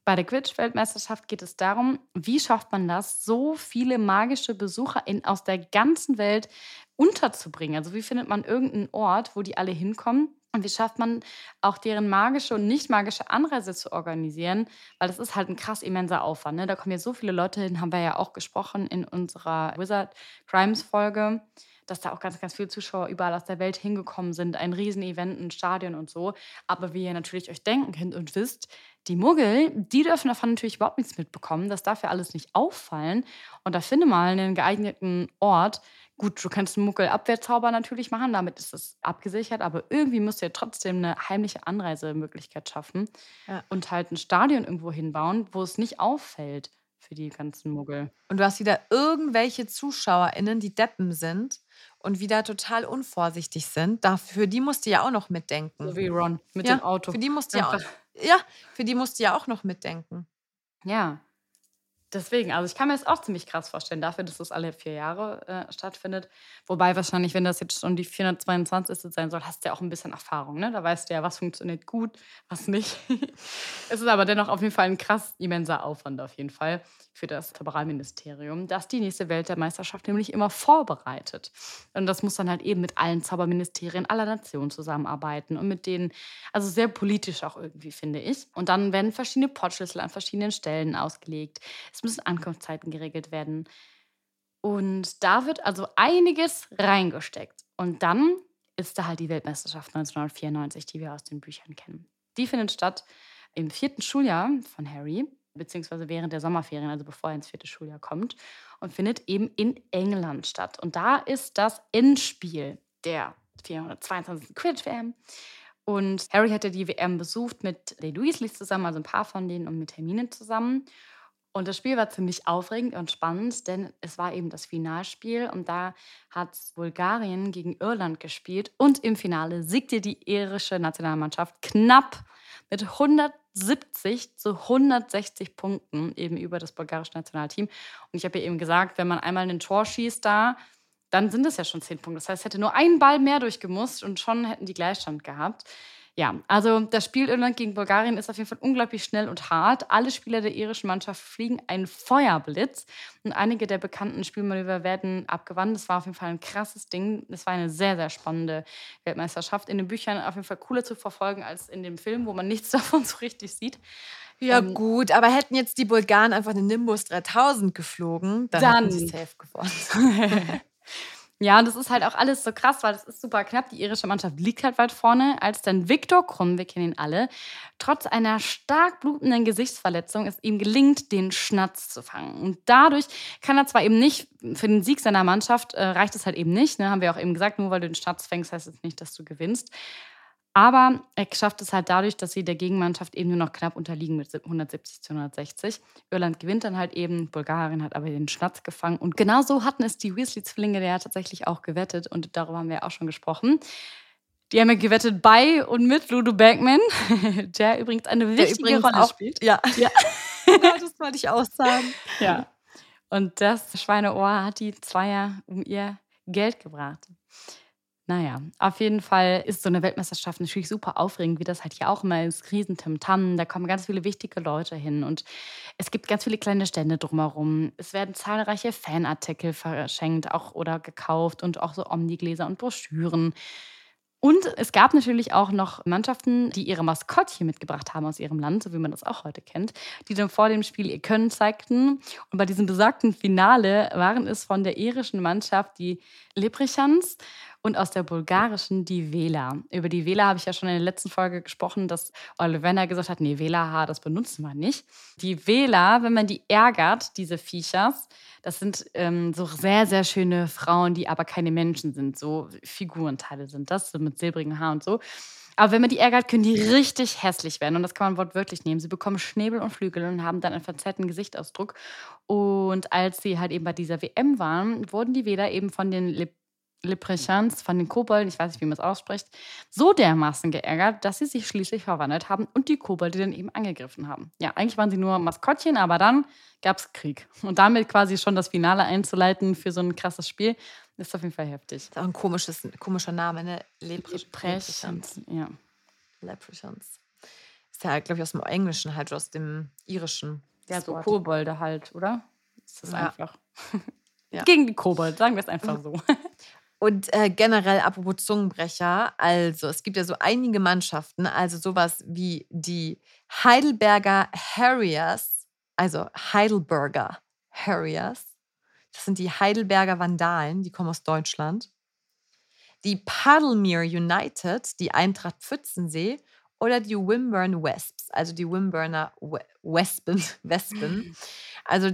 bei der Quidditch-Weltmeisterschaft geht es darum, wie schafft man das, so viele magische Besucher in, aus der ganzen Welt unterzubringen. Also wie findet man irgendeinen Ort, wo die alle hinkommen und wie schafft man auch deren magische und nicht magische Anreise zu organisieren? Weil das ist halt ein krass immenser Aufwand. Ne? Da kommen ja so viele Leute hin, haben wir ja auch gesprochen in unserer Wizard Crimes Folge, dass da auch ganz, ganz viele Zuschauer überall aus der Welt hingekommen sind. Ein Riesen-Event, ein Stadion und so. Aber wie ihr natürlich euch denken könnt und wisst, die Muggel, die dürfen davon natürlich überhaupt nichts mitbekommen. Das darf ja alles nicht auffallen. Und da finde mal einen geeigneten Ort, Gut, du kannst einen Muckelabwehrzauber natürlich machen, damit ist es abgesichert, aber irgendwie musst du ja trotzdem eine heimliche Anreisemöglichkeit schaffen ja. und halt ein Stadion irgendwo hinbauen, wo es nicht auffällt für die ganzen Muggel. Und du hast wieder irgendwelche ZuschauerInnen, die Deppen sind und wieder total unvorsichtig sind. Dafür die musst du ja auch noch mitdenken. So wie Ron mit ja, dem Auto. Für die musst du ja auch, ja, für die musst du ja auch noch mitdenken. Ja, Deswegen, also ich kann mir das auch ziemlich krass vorstellen, dafür, dass das alle vier Jahre äh, stattfindet. Wobei wahrscheinlich, wenn das jetzt schon die 422. sein soll, hast du ja auch ein bisschen Erfahrung. Ne? Da weißt du ja, was funktioniert gut, was nicht. es ist aber dennoch auf jeden Fall ein krass immenser Aufwand auf jeden Fall für das Zaubererministerium, das die nächste Welt der Meisterschaft nämlich immer vorbereitet. Und das muss dann halt eben mit allen Zauberministerien aller Nationen zusammenarbeiten und mit denen, also sehr politisch auch irgendwie, finde ich. Und dann werden verschiedene Portschlüssel an verschiedenen Stellen ausgelegt. Es müssen Ankunftszeiten geregelt werden. Und da wird also einiges reingesteckt. Und dann ist da halt die Weltmeisterschaft 1994, die wir aus den Büchern kennen. Die findet statt im vierten Schuljahr von Harry, beziehungsweise während der Sommerferien, also bevor er ins vierte Schuljahr kommt, und findet eben in England statt. Und da ist das Endspiel der 422. Quidditch-WM. Und Harry hatte die WM besucht mit den Weasleys zusammen, also ein paar von denen und mit Hermine zusammen. Und das Spiel war ziemlich aufregend und spannend, denn es war eben das Finalspiel und da hat Bulgarien gegen Irland gespielt und im Finale siegte die irische Nationalmannschaft knapp mit 170 zu 160 Punkten eben über das bulgarische Nationalteam. Und ich habe ja eben gesagt, wenn man einmal ein Tor schießt da, dann sind es ja schon zehn Punkte. Das heißt, es hätte nur ein Ball mehr durchgemusst und schon hätten die Gleichstand gehabt. Ja, also das Spiel Irland gegen Bulgarien ist auf jeden Fall unglaublich schnell und hart. Alle Spieler der irischen Mannschaft fliegen einen Feuerblitz und einige der bekannten Spielmanöver werden abgewandt. Das war auf jeden Fall ein krasses Ding. Das war eine sehr, sehr spannende Weltmeisterschaft. In den Büchern auf jeden Fall cooler zu verfolgen als in dem Film, wo man nichts davon so richtig sieht. Ja, ähm, gut, aber hätten jetzt die Bulgaren einfach den Nimbus 3000 geflogen, dann, dann hätten sie safe gewonnen. Ja, und das ist halt auch alles so krass, weil das ist super knapp. Die irische Mannschaft liegt halt weit vorne, als dann Viktor Krumm, wir kennen ihn alle, trotz einer stark blutenden Gesichtsverletzung es ihm gelingt, den Schnatz zu fangen. Und dadurch kann er zwar eben nicht, für den Sieg seiner Mannschaft äh, reicht es halt eben nicht, ne, haben wir auch eben gesagt, nur weil du den Schnatz fängst, heißt es nicht, dass du gewinnst. Aber er schafft es halt dadurch, dass sie der Gegenmannschaft eben nur noch knapp unterliegen mit 170 zu 160. Irland gewinnt dann halt eben, Bulgarien hat aber den Schnatz gefangen. Und genau so hatten es die Weasley-Zwillinge ja tatsächlich auch gewettet. Und darüber haben wir ja auch schon gesprochen. Die haben ja gewettet bei und mit Ludo Bagman, der übrigens eine wichtige Rolle auch, spielt. Ja, ja. genau, das wollte ich auch sagen. Ja. Und das Schweineohr hat die Zweier um ihr Geld gebracht. Naja, auf jeden Fall ist so eine Weltmeisterschaft natürlich super aufregend, wie das halt hier auch immer ist. Riesentimtam, da kommen ganz viele wichtige Leute hin und es gibt ganz viele kleine Stände drumherum. Es werden zahlreiche Fanartikel verschenkt auch oder gekauft und auch so Omnigläser und Broschüren. Und es gab natürlich auch noch Mannschaften, die ihre Maskottchen mitgebracht haben aus ihrem Land, so wie man das auch heute kennt, die dann vor dem Spiel ihr Können zeigten. Und bei diesem besagten Finale waren es von der irischen Mannschaft die Leprechans und aus der bulgarischen die Vela. Über die Vela habe ich ja schon in der letzten Folge gesprochen, dass Olivena gesagt hat, nee, Vela-Haar, das benutzen wir nicht. Die Vela, wenn man die ärgert, diese Viechers, das sind ähm, so sehr, sehr schöne Frauen, die aber keine Menschen sind. So Figurenteile sind das, so mit silbrigem Haar und so. Aber wenn man die ärgert, können die richtig hässlich werden. Und das kann man wortwörtlich nehmen. Sie bekommen Schnäbel und Flügel und haben dann einen verzerrten Gesichtsausdruck. Und als sie halt eben bei dieser WM waren, wurden die Vela eben von den Leprechauns von den Kobolden, ich weiß nicht, wie man es ausspricht, so dermaßen geärgert, dass sie sich schließlich verwandelt haben und die Kobolde dann eben angegriffen haben. Ja, eigentlich waren sie nur Maskottchen, aber dann gab es Krieg. Und damit quasi schon das Finale einzuleiten für so ein krasses Spiel, ist auf jeden Fall heftig. Ist auch ein komisches, komischer Name, ne? Leprechauns. Ja. Leprechauns. Ist ja, glaube ich, aus dem Englischen halt, aus dem Irischen. Ja, so Kobolde halt, oder? Ist das ja. einfach. Ja. Gegen die Kobold, sagen wir es einfach so. Und äh, generell, apropos Zungenbrecher, also es gibt ja so einige Mannschaften, also sowas wie die Heidelberger Harriers, also Heidelberger Harriers. Das sind die Heidelberger Vandalen, die kommen aus Deutschland. Die Paddlemere United, die Eintracht Pfützensee oder die Wimburn Wesps, also die Wimburner Wespen. Wespen. Also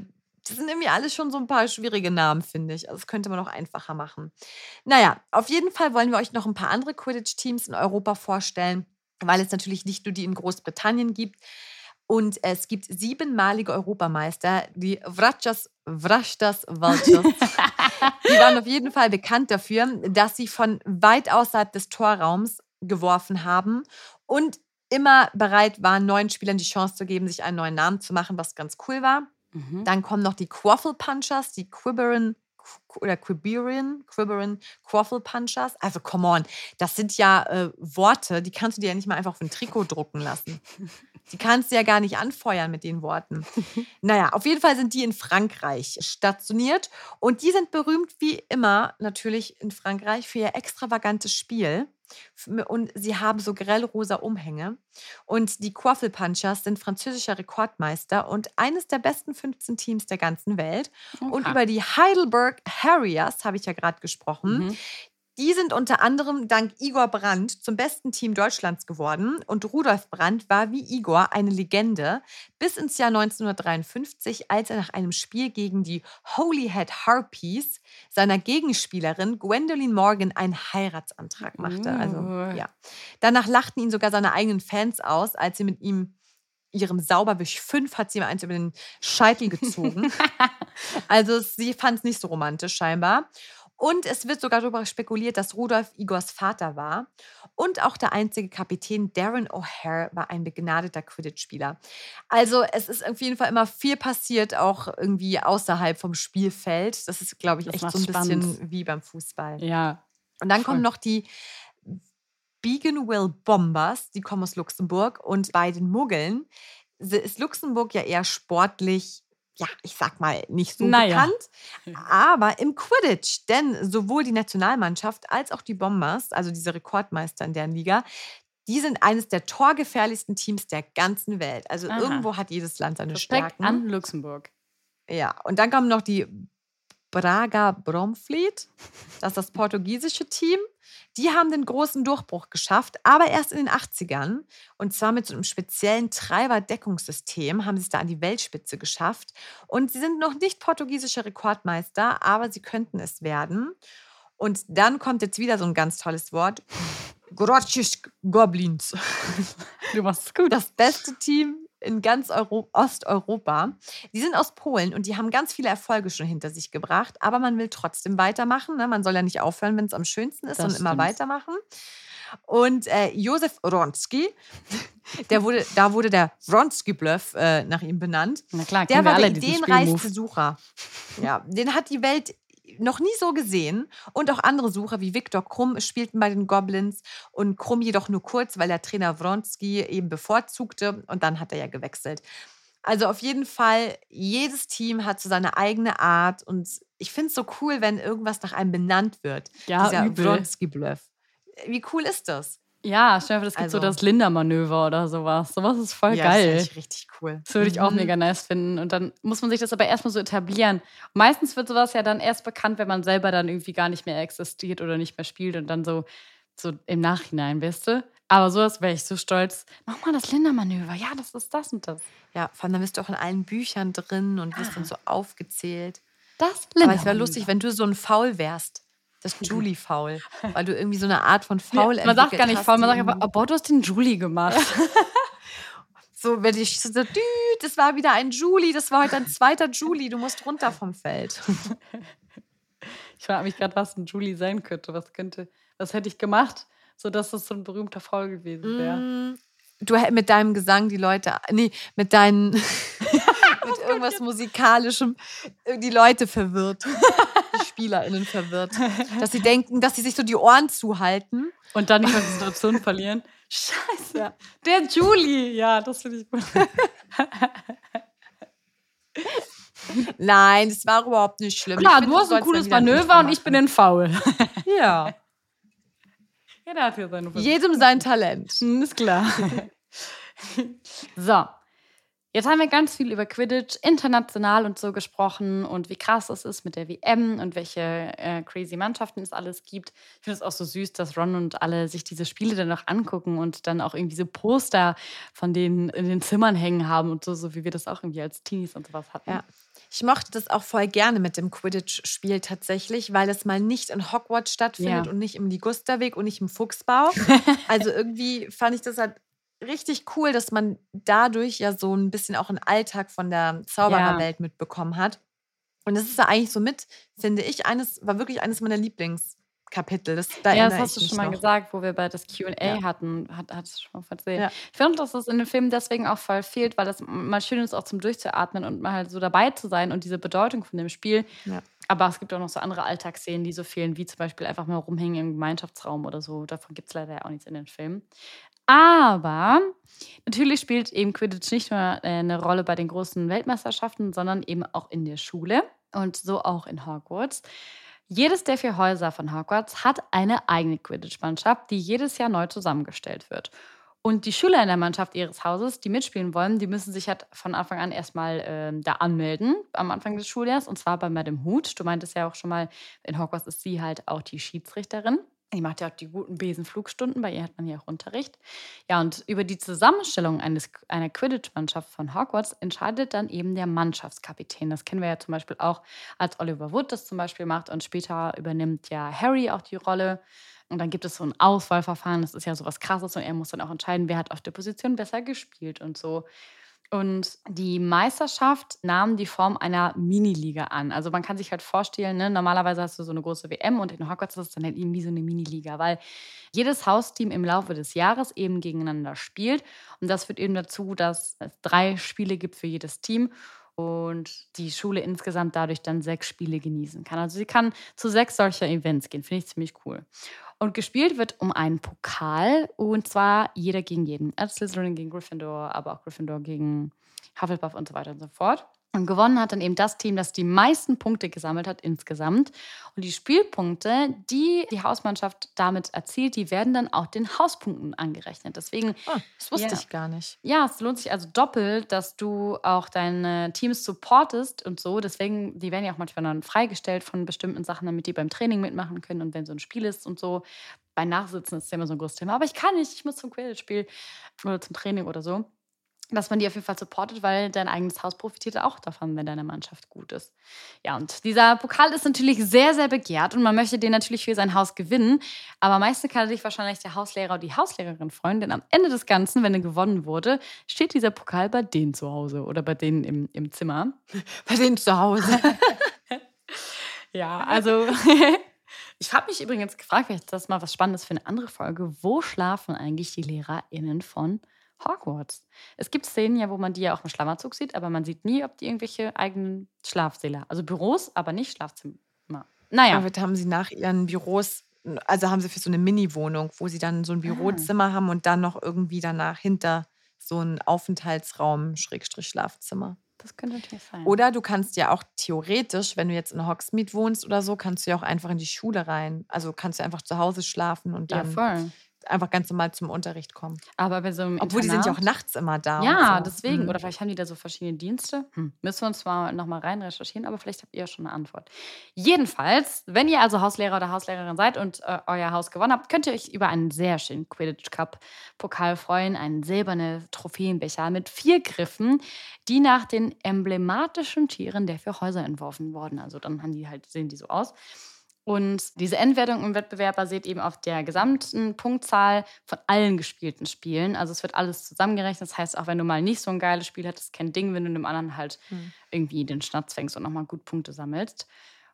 das sind irgendwie alles schon so ein paar schwierige Namen, finde ich. Also das könnte man noch einfacher machen. Naja, auf jeden Fall wollen wir euch noch ein paar andere Quidditch-Teams in Europa vorstellen, weil es natürlich nicht nur die in Großbritannien gibt. Und es gibt siebenmalige Europameister, die Vrachas, Vrachtas Vultures. die waren auf jeden Fall bekannt dafür, dass sie von weit außerhalb des Torraums geworfen haben und immer bereit waren, neuen Spielern die Chance zu geben, sich einen neuen Namen zu machen, was ganz cool war. Mhm. Dann kommen noch die Quaffle Punchers, die Quibberin oder Quiberian, Quibberin, Quaffle Punchers. Also, come on, das sind ja äh, Worte, die kannst du dir ja nicht mal einfach auf ein Trikot drucken lassen. Die kannst du ja gar nicht anfeuern mit den Worten. naja, auf jeden Fall sind die in Frankreich stationiert und die sind berühmt wie immer natürlich in Frankreich für ihr extravagantes Spiel. Und sie haben so grellrosa Umhänge. Und die Quaffle Punchers sind französischer Rekordmeister und eines der besten 15 Teams der ganzen Welt. Okay. Und über die Heidelberg Harriers habe ich ja gerade gesprochen. Mhm. Die sind unter anderem dank Igor Brandt zum besten Team Deutschlands geworden und Rudolf Brandt war wie Igor eine Legende bis ins Jahr 1953, als er nach einem Spiel gegen die Holyhead Harpies seiner Gegenspielerin Gwendolyn Morgan einen Heiratsantrag machte. Also oh. ja. Danach lachten ihn sogar seine eigenen Fans aus, als sie mit ihm ihrem Sauberwisch 5 hat sie ihm eins über den Scheitel gezogen. also sie fand es nicht so romantisch scheinbar. Und es wird sogar darüber spekuliert, dass Rudolf Igors Vater war. Und auch der einzige Kapitän Darren O'Hare war ein begnadeter Quidditch-Spieler. Also es ist auf jeden Fall immer viel passiert, auch irgendwie außerhalb vom Spielfeld. Das ist, glaube ich, das echt so ein spannend. bisschen wie beim Fußball. Ja. Und dann kommen noch die Beaconville Bombers, die kommen aus Luxemburg. Und bei den Muggeln ist Luxemburg ja eher sportlich ja, ich sag mal, nicht so naja. bekannt. Aber im Quidditch, denn sowohl die Nationalmannschaft als auch die Bombers, also diese Rekordmeister in deren Liga, die sind eines der torgefährlichsten Teams der ganzen Welt. Also Aha. irgendwo hat jedes Land seine Respekt Stärken. an Luxemburg. Ja, und dann kommen noch die Braga Bromfleet, das ist das portugiesische Team. Die haben den großen Durchbruch geschafft, aber erst in den 80ern. Und zwar mit so einem speziellen Treiberdeckungssystem haben sie es da an die Weltspitze geschafft. Und sie sind noch nicht portugiesischer Rekordmeister, aber sie könnten es werden. Und dann kommt jetzt wieder so ein ganz tolles Wort. Grotschis Goblins. Du machst es gut. Das beste Team in ganz Euro Osteuropa. Die sind aus Polen und die haben ganz viele Erfolge schon hinter sich gebracht, aber man will trotzdem weitermachen. Ne? Man soll ja nicht aufhören, wenn es am schönsten ist, und immer weitermachen. Und äh, Josef Wronski, der wurde, da wurde der Wronski-Bluff äh, nach ihm benannt. Na klar, der war der ideenreichste Sucher. Ja, den hat die Welt noch nie so gesehen. Und auch andere Sucher wie Viktor Krumm spielten bei den Goblins und Krumm jedoch nur kurz, weil der Trainer Wronski eben bevorzugte und dann hat er ja gewechselt. Also auf jeden Fall, jedes Team hat so seine eigene Art und ich finde es so cool, wenn irgendwas nach einem benannt wird. Ja, Dieser. Wronski-Bluff. Wie cool ist das? Ja, stell dir das gibt so Also- das Linda-Manöver oder sowas. Sowas ist voll ja, das geil. finde ich richtig cool. Das würde ich auch Mhm. mega nice finden. Und dann muss man sich das aber erstmal so etablieren. Und meistens wird sowas ja dann erst bekannt, wenn man selber dann irgendwie gar nicht mehr existiert oder nicht mehr spielt und dann so, so im Nachhinein, weißt du? Aber sowas wäre ich so stolz. Mach mal das Linda-Manöver. Ja, das ist das und das. Ja, vor allem dann bist du auch in allen Büchern drin und wirst dann so aufgezählt. Das Aber es wäre lustig, wenn du so ein Faul wärst. Das Julie-Faul. Weil du irgendwie so eine Art von Faul man sagt gar nicht faul, man sagt einfach, oh, boah, du hast den Julie gemacht. So, wenn ich so, das war wieder ein Julie, das war heute ein zweiter Julie, du musst runter vom Feld. Ich frage mich gerade, was ein Julie sein könnte. Was könnte, was hätte ich gemacht, sodass das so ein berühmter Faul gewesen wäre. Mm, Du mit deinem Gesang die Leute, nee, mit deinen, mit irgendwas musikalischem, äh, die Leute verwirrt, SpielerInnen verwirrt, dass sie denken, dass sie sich so die Ohren zuhalten. Und dann die Konzentration verlieren. Scheiße. Der Julie. Ja, das finde ich gut. Nein, das war überhaupt nicht schlimm. Klar, find, du hast ein cooles Manöver und ich bin ein Faul. Ja, Jeder hat hier seine jedem sein Talent. Hm, Ist klar. so. Jetzt haben wir ganz viel über Quidditch international und so gesprochen und wie krass es ist mit der WM und welche äh, crazy Mannschaften es alles gibt. Ich finde es auch so süß, dass Ron und alle sich diese Spiele dann noch angucken und dann auch irgendwie so Poster von denen in den Zimmern hängen haben und so, so wie wir das auch irgendwie als Teenies und sowas hatten. Ja. Ich mochte das auch voll gerne mit dem Quidditch-Spiel tatsächlich, weil es mal nicht in Hogwarts stattfindet Ja. und nicht im Ligusterweg und nicht im Fuchsbau. also irgendwie fand ich das halt richtig cool, dass man dadurch ja so ein bisschen auch einen Alltag von der Zaubererwelt mitbekommen hat. Und das ist ja eigentlich so mit, finde ich, eines, war wirklich eines meiner Lieblingskapitel. Das, da Ja, das hast du schon mal noch. gesagt, wo wir bei das QA Ja. hatten, hat, hat es schon mal erzählt. Ja. Ich finde, dass das in dem Film deswegen auch voll fehlt, weil das mal schön ist, auch zum Durchzuatmen und mal halt so dabei zu sein und diese Bedeutung von dem Spiel. Ja. Aber es gibt auch noch so andere Alltagsszenen, die so fehlen, wie zum Beispiel einfach mal rumhängen im Gemeinschaftsraum oder so. Davon gibt es leider ja auch nichts in den Filmen. Aber natürlich spielt eben Quidditch nicht nur äh, eine Rolle bei den großen Weltmeisterschaften, sondern eben auch in der Schule und so auch in Hogwarts. Jedes der vier Häuser von Hogwarts hat eine eigene Quidditch-Mannschaft, die jedes Jahr neu zusammengestellt wird. Und die Schüler in der Mannschaft ihres Hauses, die mitspielen wollen, die müssen sich halt von Anfang an erstmal ähm, da anmelden, am Anfang des Schuljahres. Und zwar bei Madame Hoot. Du meintest ja auch schon mal, in Hogwarts ist sie halt auch die Schiedsrichterin. Die macht ja auch die guten Besenflugstunden, bei ihr hat man ja auch Unterricht. Ja, und über die Zusammenstellung eines, einer Quidditch-Mannschaft von Hogwarts entscheidet dann eben der Mannschaftskapitän. Das kennen wir ja zum Beispiel auch, als Oliver Wood das zum Beispiel macht und später übernimmt ja Harry auch die Rolle. Und dann gibt es so ein Auswahlverfahren, das ist ja sowas krasses und er muss dann auch entscheiden, wer hat auf der Position besser gespielt und so. Und die Meisterschaft nahm die Form einer Miniliga an. Also man kann sich halt vorstellen, ne, normalerweise hast du so eine große WM und in Hogwarts ist es dann halt irgendwie so eine Miniliga, weil jedes Hausteam im Laufe des Jahres eben gegeneinander spielt. Und das führt eben dazu, dass es drei Spiele gibt für jedes Team und die Schule insgesamt dadurch dann sechs Spiele genießen kann. Also sie kann zu sechs solcher Events gehen, finde ich ziemlich cool. Und gespielt wird um einen Pokal und zwar jeder gegen jeden. Also Slytherin gegen Gryffindor, aber auch Gryffindor gegen Hufflepuff und so weiter und so fort. Und gewonnen hat dann eben das Team, das die meisten Punkte gesammelt hat insgesamt. Und die Spielpunkte, die die Hausmannschaft damit erzielt, die werden dann auch den Hauspunkten angerechnet. Deswegen Ah, das wusste Ja. ich gar nicht. ja, es lohnt sich also doppelt, dass du auch deine Teams supportest und so. Deswegen, die werden ja auch manchmal dann freigestellt von bestimmten Sachen, damit die beim Training mitmachen können und wenn so ein Spiel ist und so. Bei Nachsitzen ist ja immer so ein großes Thema. Aber ich kann nicht, ich muss zum Quidditch-Spiel oder zum Training oder so. Dass man die auf jeden Fall supportet, weil dein eigenes Haus profitiert auch davon, wenn deine Mannschaft gut ist. Ja, und dieser Pokal ist natürlich sehr, sehr begehrt und man möchte den natürlich für sein Haus gewinnen. Aber am meisten kann sich wahrscheinlich der Hauslehrer oder die Hauslehrerin freuen, denn am Ende des Ganzen, wenn er gewonnen wurde, steht dieser Pokal bei denen zu Hause oder bei denen im, im Zimmer. Bei denen zu Hause. Ja, also ich habe mich übrigens gefragt, vielleicht ist das mal was Spannendes für eine andere Folge. Wo schlafen eigentlich die LehrerInnen von Hogwarts? Es gibt Szenen ja, wo man die ja auch im Schlafanzug sieht, aber man sieht nie, ob die irgendwelche eigenen Schlafsäle, also Büros, aber nicht Schlafzimmer Naja. Damit haben sie nach ihren Büros, also haben sie für so eine Mini-Wohnung, wo sie dann so ein Bürozimmer haben und dann noch irgendwie danach hinter so ein Aufenthaltsraum, Schrägstrich Schlafzimmer. Das könnte natürlich sein. Oder du kannst ja auch theoretisch, wenn du jetzt in Hogsmeade wohnst oder so, kannst du ja auch einfach in die Schule rein. Also kannst du einfach zu Hause schlafen und ja, dann voll. Einfach ganz normal zum Unterricht kommen. Aber bei so einem Obwohl die sind ja auch nachts immer da. Ja, so. deswegen. Mhm. Oder vielleicht haben die da so verschiedene Dienste. Hm. Müssen wir uns zwar nochmal rein recherchieren, aber vielleicht habt ihr ja schon eine Antwort. Jedenfalls, wenn ihr also Hauslehrer oder Hauslehrerin seid und äh, euer Haus gewonnen habt, könnt ihr euch über einen sehr schönen Quidditch Cup Pokal freuen. Einen silbernen Trophäenbecher mit vier Griffen, die nach den emblematischen Tieren der vier Häuser entworfen wurden. Also dann haben die halt, sehen die so aus. Und diese Endwertung im Wettbewerb basiert eben auf der gesamten Punktzahl von allen gespielten Spielen. Also es wird alles zusammengerechnet. Das heißt, auch wenn du mal nicht so ein geiles Spiel hattest, kein Ding, wenn du dem anderen halt Hm. irgendwie den Schnatz fängst und nochmal gut Punkte sammelst.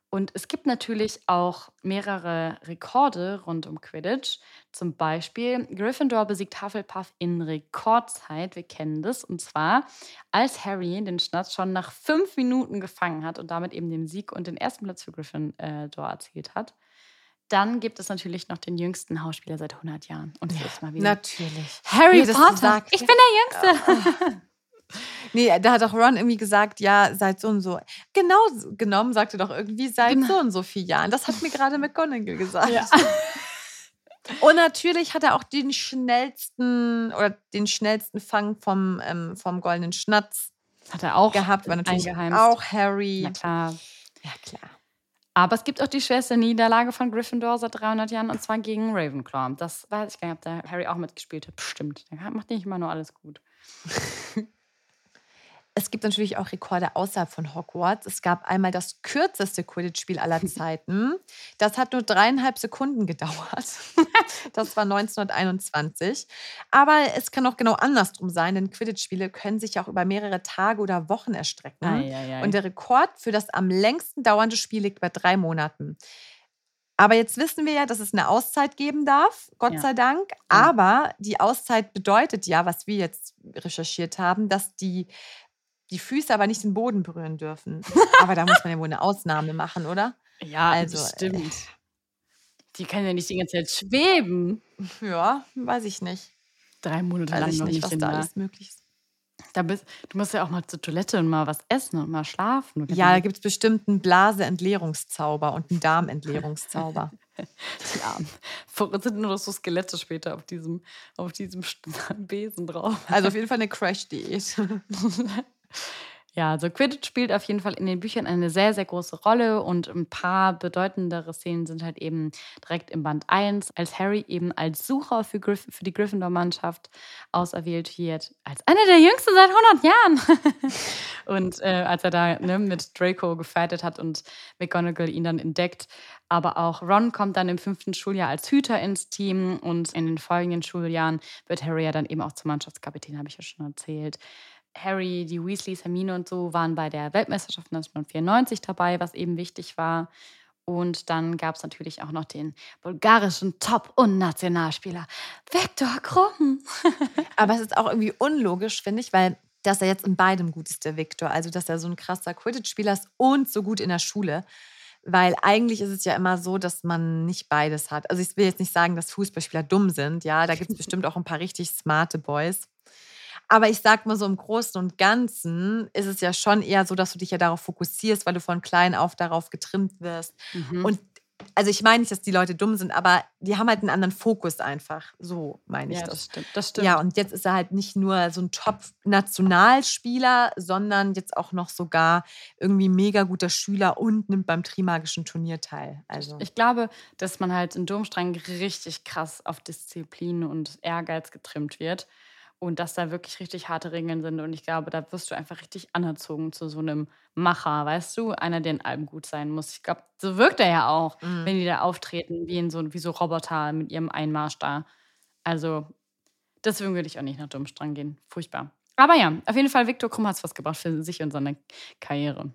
Und es gibt natürlich auch mehrere Rekorde rund um Quidditch. Zum Beispiel Gryffindor besiegt Hufflepuff in Rekordzeit. Wir kennen das. Und zwar, als Harry den Schnatz schon nach fünf Minuten gefangen hat und damit eben den Sieg und den ersten Platz für Gryffindor erzielt hat. Dann gibt es natürlich noch den jüngsten Hausspieler seit 100 Jahren. Und das ist mal wieder Natürlich. Harry das Potter. Ich bin der Jüngste. Nee, da hat auch Ron irgendwie gesagt, ja, seit so und so. Genau genommen sagte doch irgendwie seit Genau. so und so vielen Jahren. Das hat mir gerade McGonagall gesagt. Ja. Und natürlich hat er auch den schnellsten oder den schnellsten Fang vom, ähm, vom goldenen Schnatz Hat er auch gehabt. War natürlich eingeheimst. auch Harry. Na klar. Ja, klar. Aber es gibt auch die schwerste Niederlage von Gryffindor seit 300 Jahren und zwar gegen Ravenclaw. Das weiß ich gar nicht, ob der Harry auch mitgespielt hat. Bestimmt. Der macht nicht immer nur alles gut. Es gibt natürlich auch Rekorde außerhalb von Hogwarts. Es gab einmal das kürzeste Quidditch-Spiel aller Zeiten. Das hat nur dreieinhalb Sekunden gedauert. Das war 1921. Aber es kann auch genau andersrum sein, denn Quidditch-Spiele können sich auch über mehrere Tage oder Wochen erstrecken. Eieiei. Und der Rekord für das am längsten dauernde Spiel liegt bei drei Monaten. Aber jetzt wissen wir ja, dass es eine Auszeit geben darf, Gott Ja. sei Dank. Aber die Auszeit bedeutet ja, was wir jetzt recherchiert haben, dass die, die Füße aber nicht den Boden berühren dürfen. aber da muss man ja wohl eine Ausnahme machen, oder? Ja, Also, das stimmt. Die können ja nicht die ganze Zeit schweben. Ja, weiß ich nicht. Drei Monate Weiß lang ich noch nicht, was da alles möglich ist. da bist, Du musst ja auch mal zur Toilette und mal was essen und mal schlafen. Oder Ja, da gibt es bestimmt einen Blaseentleerungszauber und einen Darmentleerungszauber. ja. Vor- sind nur noch so Skelette später auf diesem, auf diesem Besen drauf. Also auf jeden Fall eine Crash-Diät. Ja, also Quidditch spielt auf jeden Fall in den Büchern eine sehr, sehr große Rolle und ein paar bedeutendere Szenen sind halt eben direkt im Band 1, als Harry eben als Sucher für, Gryff für die Gryffindor-Mannschaft auserwählt wird, als einer der jüngsten seit 100 Jahren. und äh, als er da ne, mit Draco gefightet hat und McGonagall ihn dann entdeckt. Aber auch Ron kommt dann im fünften Schuljahr als Hüter ins Team und in den folgenden Schuljahren wird Harry ja dann eben auch zum Mannschaftskapitän, habe ich ja schon erzählt. Harry, die Weasleys, Hermine und so waren bei der Weltmeisterschaft 1994 dabei, was eben wichtig war. Und dann gab es natürlich auch noch den bulgarischen Top- und Nationalspieler Viktor Krumm. Aber es ist auch irgendwie unlogisch, finde ich, weil dass er jetzt in beidem gut ist, der Viktor. Also, dass er so ein krasser Quidditch-Spieler ist und so gut in der Schule. Weil eigentlich ist es ja immer so, dass man nicht beides hat. Also ich will jetzt nicht sagen, dass Fußballspieler dumm sind. Ja, da gibt es bestimmt auch ein paar richtig smarte Boys. Aber ich sag mal so, im Großen und Ganzen ist es ja schon eher so, dass du dich ja darauf fokussierst, weil du von klein auf darauf getrimmt wirst. Mhm. Und also ich meine nicht, dass die Leute dumm sind, aber die haben halt einen anderen Fokus einfach. So meine ich ja, das. das stimmt. Das stimmt. Ja, und jetzt ist er halt nicht nur so ein Top-Nationalspieler, sondern jetzt auch noch sogar irgendwie mega guter Schüler und nimmt beim Trimagischen Turnier teil. Also Ich glaube, dass man halt in Domstrang richtig krass auf Disziplin und Ehrgeiz getrimmt wird. Und dass da wirklich richtig harte Regeln sind. Und ich glaube, da wirst du einfach richtig anerzogen zu so einem Macher, weißt du? Einer, der in allem gut sein muss. Ich glaube, so wirkt er ja auch, Mhm. wenn die da auftreten, wie, in so, wie so Roboter mit ihrem Einmarsch da. Also, deswegen würde ich auch nicht nach Domstrang gehen. Furchtbar. Aber ja, auf jeden Fall, Viktor Krumm hat was gebracht für sich und seine Karriere.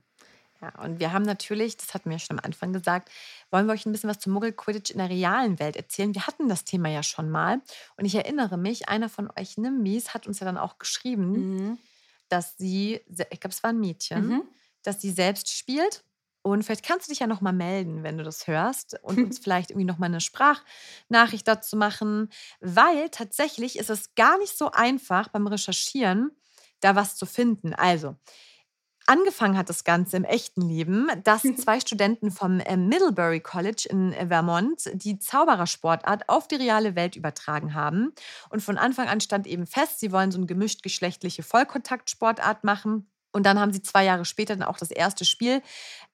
Ja, und wir haben natürlich, das hatten wir ja schon am Anfang gesagt, wollen wir euch ein bisschen was zum Muggel-Quidditch in der realen Welt erzählen. Wir hatten das Thema ja schon mal. Und ich erinnere mich, einer von euch, Nimbis, hat uns ja dann auch geschrieben, Mhm. dass sie, ich glaube, es war ein Mädchen, Mhm. dass sie selbst spielt Und vielleicht kannst du dich ja nochmal melden, wenn du das hörst und uns vielleicht irgendwie nochmal eine Sprachnachricht dazu machen, weil tatsächlich ist es gar nicht so einfach beim Recherchieren, da was zu finden. Also, Angefangen hat das Ganze im echten Leben, dass zwei Studenten vom äh, Middlebury College in äh, Vermont die Zauberersportart auf die reale Welt übertragen haben. Und von Anfang an stand eben fest, sie wollen so eine gemischt-geschlechtliche Vollkontaktsportart machen. Und dann haben sie zwei Jahre später dann auch das erste Spiel,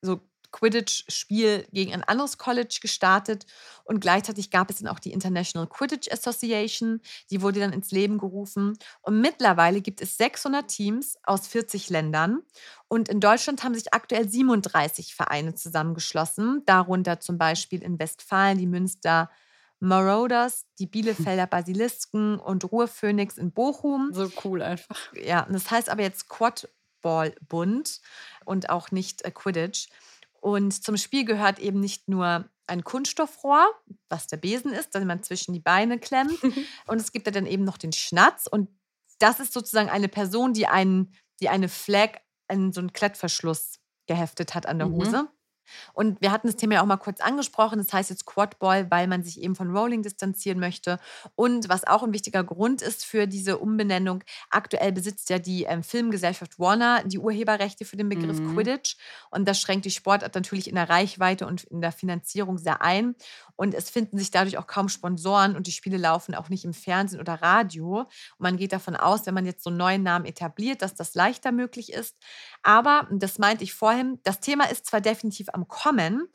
so Quidditch-Spiel gegen ein anderes College gestartet und gleichzeitig gab es dann auch die International Quidditch Association, die wurde dann ins Leben gerufen und mittlerweile gibt es 600 Teams aus 40 Ländern und in Deutschland haben sich aktuell 37 Vereine zusammengeschlossen, darunter zum Beispiel in Westfalen die Münster Marauders, die Bielefelder Basilisken und Ruhrphoenix in Bochum. So cool einfach. Ja, das heißt aber jetzt Quadball Bund und auch nicht äh, Quidditch. Und zum Spiel gehört eben nicht nur ein Kunststoffrohr, was der Besen ist, den man zwischen die Beine klemmt. und es gibt ja dann eben noch den Schnatz. Und das ist sozusagen eine Person, die, einen, die eine Flag an so einen Klettverschluss geheftet hat an der mhm. Hose. Mhm. Und wir hatten das Thema ja auch mal kurz angesprochen. Das heißt jetzt Quadball, weil man sich eben von Rolling distanzieren möchte. Und was auch ein wichtiger Grund ist für diese Umbenennung, aktuell besitzt ja die ähm, Filmgesellschaft Warner die Urheberrechte für den Begriff mhm. Quidditch. Und das schränkt die Sportart natürlich in der Reichweite und in der Finanzierung sehr ein. Und es finden sich dadurch auch kaum Sponsoren und die Spiele laufen auch nicht im Fernsehen oder Radio. Und man geht davon aus, wenn man jetzt so einen neuen Namen etabliert, dass das leichter möglich ist. Aber, das meinte ich vorhin, das Thema ist zwar definitiv am Kommen.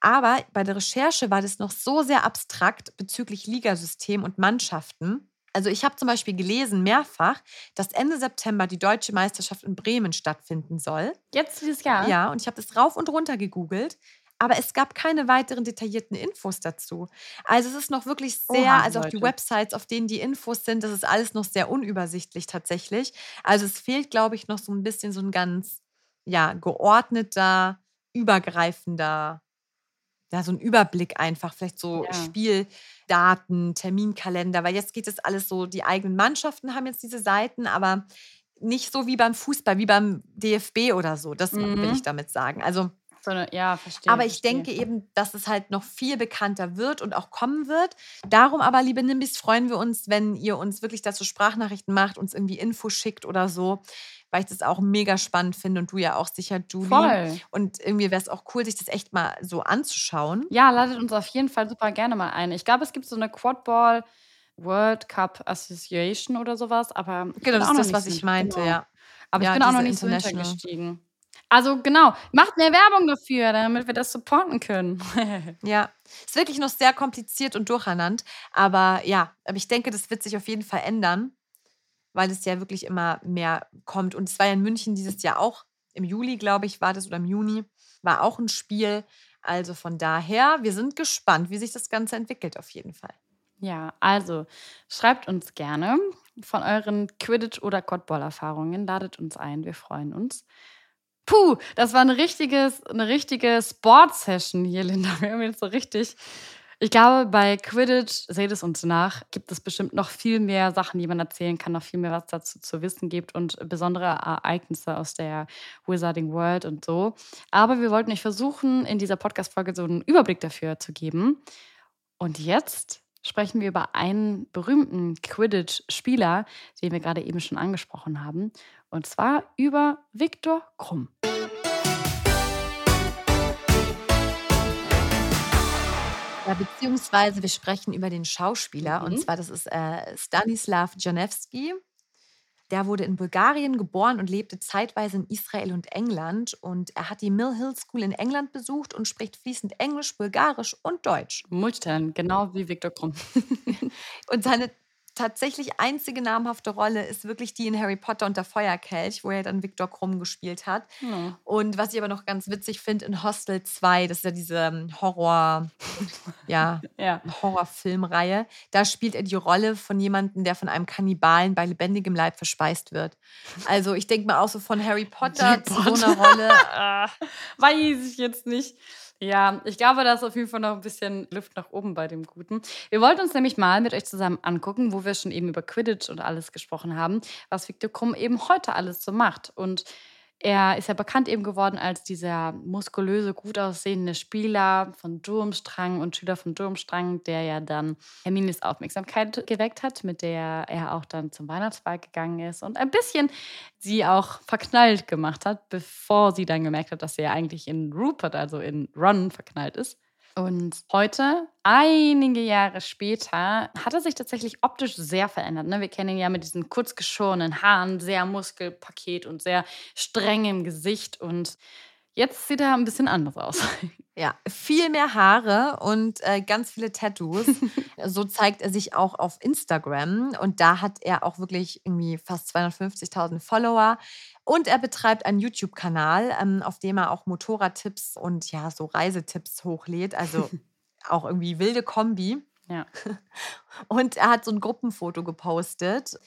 Aber bei der Recherche war das noch so sehr abstrakt bezüglich Ligasystem und Mannschaften. Also ich habe zum Beispiel gelesen mehrfach, dass Ende September die deutsche Meisterschaft in Bremen stattfinden soll. Jetzt dieses Jahr? Ja, und ich habe das rauf und runter gegoogelt. Aber es gab keine weiteren detaillierten Infos dazu. Also es ist noch wirklich sehr, Oha, also auch Leute. die Websites, auf denen die Infos sind, das ist alles noch sehr unübersichtlich tatsächlich. Also es fehlt, glaube ich, noch so ein bisschen so ein ganz, ja, geordneter übergreifender, ja, so ein Überblick einfach, vielleicht so ja. Spieldaten, Terminkalender, weil jetzt geht es alles so, die eigenen Mannschaften haben jetzt diese Seiten, aber nicht so wie beim Fußball, wie beim DFB oder so. Das mhm. will ich damit sagen. Also so eine, ja, verstehe. Aber ich verstehe. denke eben, dass es halt noch viel bekannter wird und auch kommen wird. Darum aber, liebe Nimbis, freuen wir uns, wenn ihr uns wirklich dazu Sprachnachrichten macht, uns irgendwie Info schickt oder so weil ich das auch mega spannend finde und du ja auch sicher, Julie. Voll. Und irgendwie wäre es auch cool, sich das echt mal so anzuschauen. Ja, ladet uns auf jeden Fall super gerne mal ein. Ich glaube, es gibt so eine Quadball World Cup Association oder sowas, aber genau, das ist das, was ich meinte, genau. ja. Aber ja, ich bin auch noch nicht so hintergestiegen. Also genau, macht mehr Werbung dafür, damit wir das supporten können. ja, ist wirklich noch sehr kompliziert und durcheinander, aber ja, aber ich denke, das wird sich auf jeden Fall ändern weil es ja wirklich immer mehr kommt. Und es war ja in München dieses Jahr auch, im Juli, glaube ich, war das oder im Juni, war auch ein Spiel. Also von daher, wir sind gespannt, wie sich das Ganze entwickelt, auf jeden Fall. Ja, also schreibt uns gerne von euren Quidditch- oder Quadball-Erfahrungen. Ladet uns ein, wir freuen uns. Puh, das war eine, richtiges, eine richtige Sportsession hier, Linda. Wir haben jetzt so richtig ich glaube, bei Quidditch, seht es uns nach, gibt es bestimmt noch viel mehr Sachen, die man erzählen kann, noch viel mehr, was dazu zu wissen gibt und besondere Ereignisse aus der Wizarding World und so. Aber wir wollten euch versuchen, in dieser Podcast-Folge so einen Überblick dafür zu geben. Und jetzt sprechen wir über einen berühmten Quidditch-Spieler, den wir gerade eben schon angesprochen haben. Und zwar über Viktor Krumm. Ja, beziehungsweise wir sprechen über den Schauspieler. Und mhm. zwar, das ist äh, Stanislav Janewski. Der wurde in Bulgarien geboren und lebte zeitweise in Israel und England. Und er hat die Mill Hill School in England besucht und spricht fließend Englisch, Bulgarisch und Deutsch. Multitalent, genau wie Viktor Krumm. und seine tatsächlich einzige namhafte Rolle ist wirklich die in Harry Potter und der Feuerkelch, wo er dann Viktor Krumm gespielt hat. Mhm. Und was ich aber noch ganz witzig finde, in Hostel 2, das ist ja diese ähm, Horror, ja, ja. Horrorfilmreihe, da spielt er die Rolle von jemandem, der von einem Kannibalen bei lebendigem Leib verspeist wird. Also ich denke mal auch so von Harry Potter zu so einer Rolle. Weiß ich jetzt nicht. Ja, ich glaube, da ist auf jeden Fall noch ein bisschen Luft nach oben bei dem Guten. Wir wollten uns nämlich mal mit euch zusammen angucken, wo wir schon eben über Quidditch und alles gesprochen haben, was Victor Krumm eben heute alles so macht. Und Er ist ja bekannt eben geworden als dieser muskulöse, gut aussehende Spieler von Durmstrang und Schüler von Durmstrang, der ja dann Hermines Aufmerksamkeit geweckt hat, mit der er auch dann zum Weihnachtsball gegangen ist und ein bisschen sie auch verknallt gemacht hat, bevor sie dann gemerkt hat, dass er eigentlich in Rupert, also in Ron, verknallt ist. Und heute, einige Jahre später, hat er sich tatsächlich optisch sehr verändert. Ne? Wir kennen ihn ja mit diesen kurz geschorenen Haaren, sehr Muskelpaket und sehr strengem Gesicht. Und jetzt sieht er ein bisschen anders aus. Ja, viel mehr Haare und äh, ganz viele Tattoos. so zeigt er sich auch auf Instagram. Und da hat er auch wirklich irgendwie fast 250.000 Follower. Und er betreibt einen YouTube-Kanal, ähm, auf dem er auch Motorradtipps und ja, so Reisetipps hochlädt. Also auch irgendwie wilde Kombi. Ja. Und er hat so ein Gruppenfoto gepostet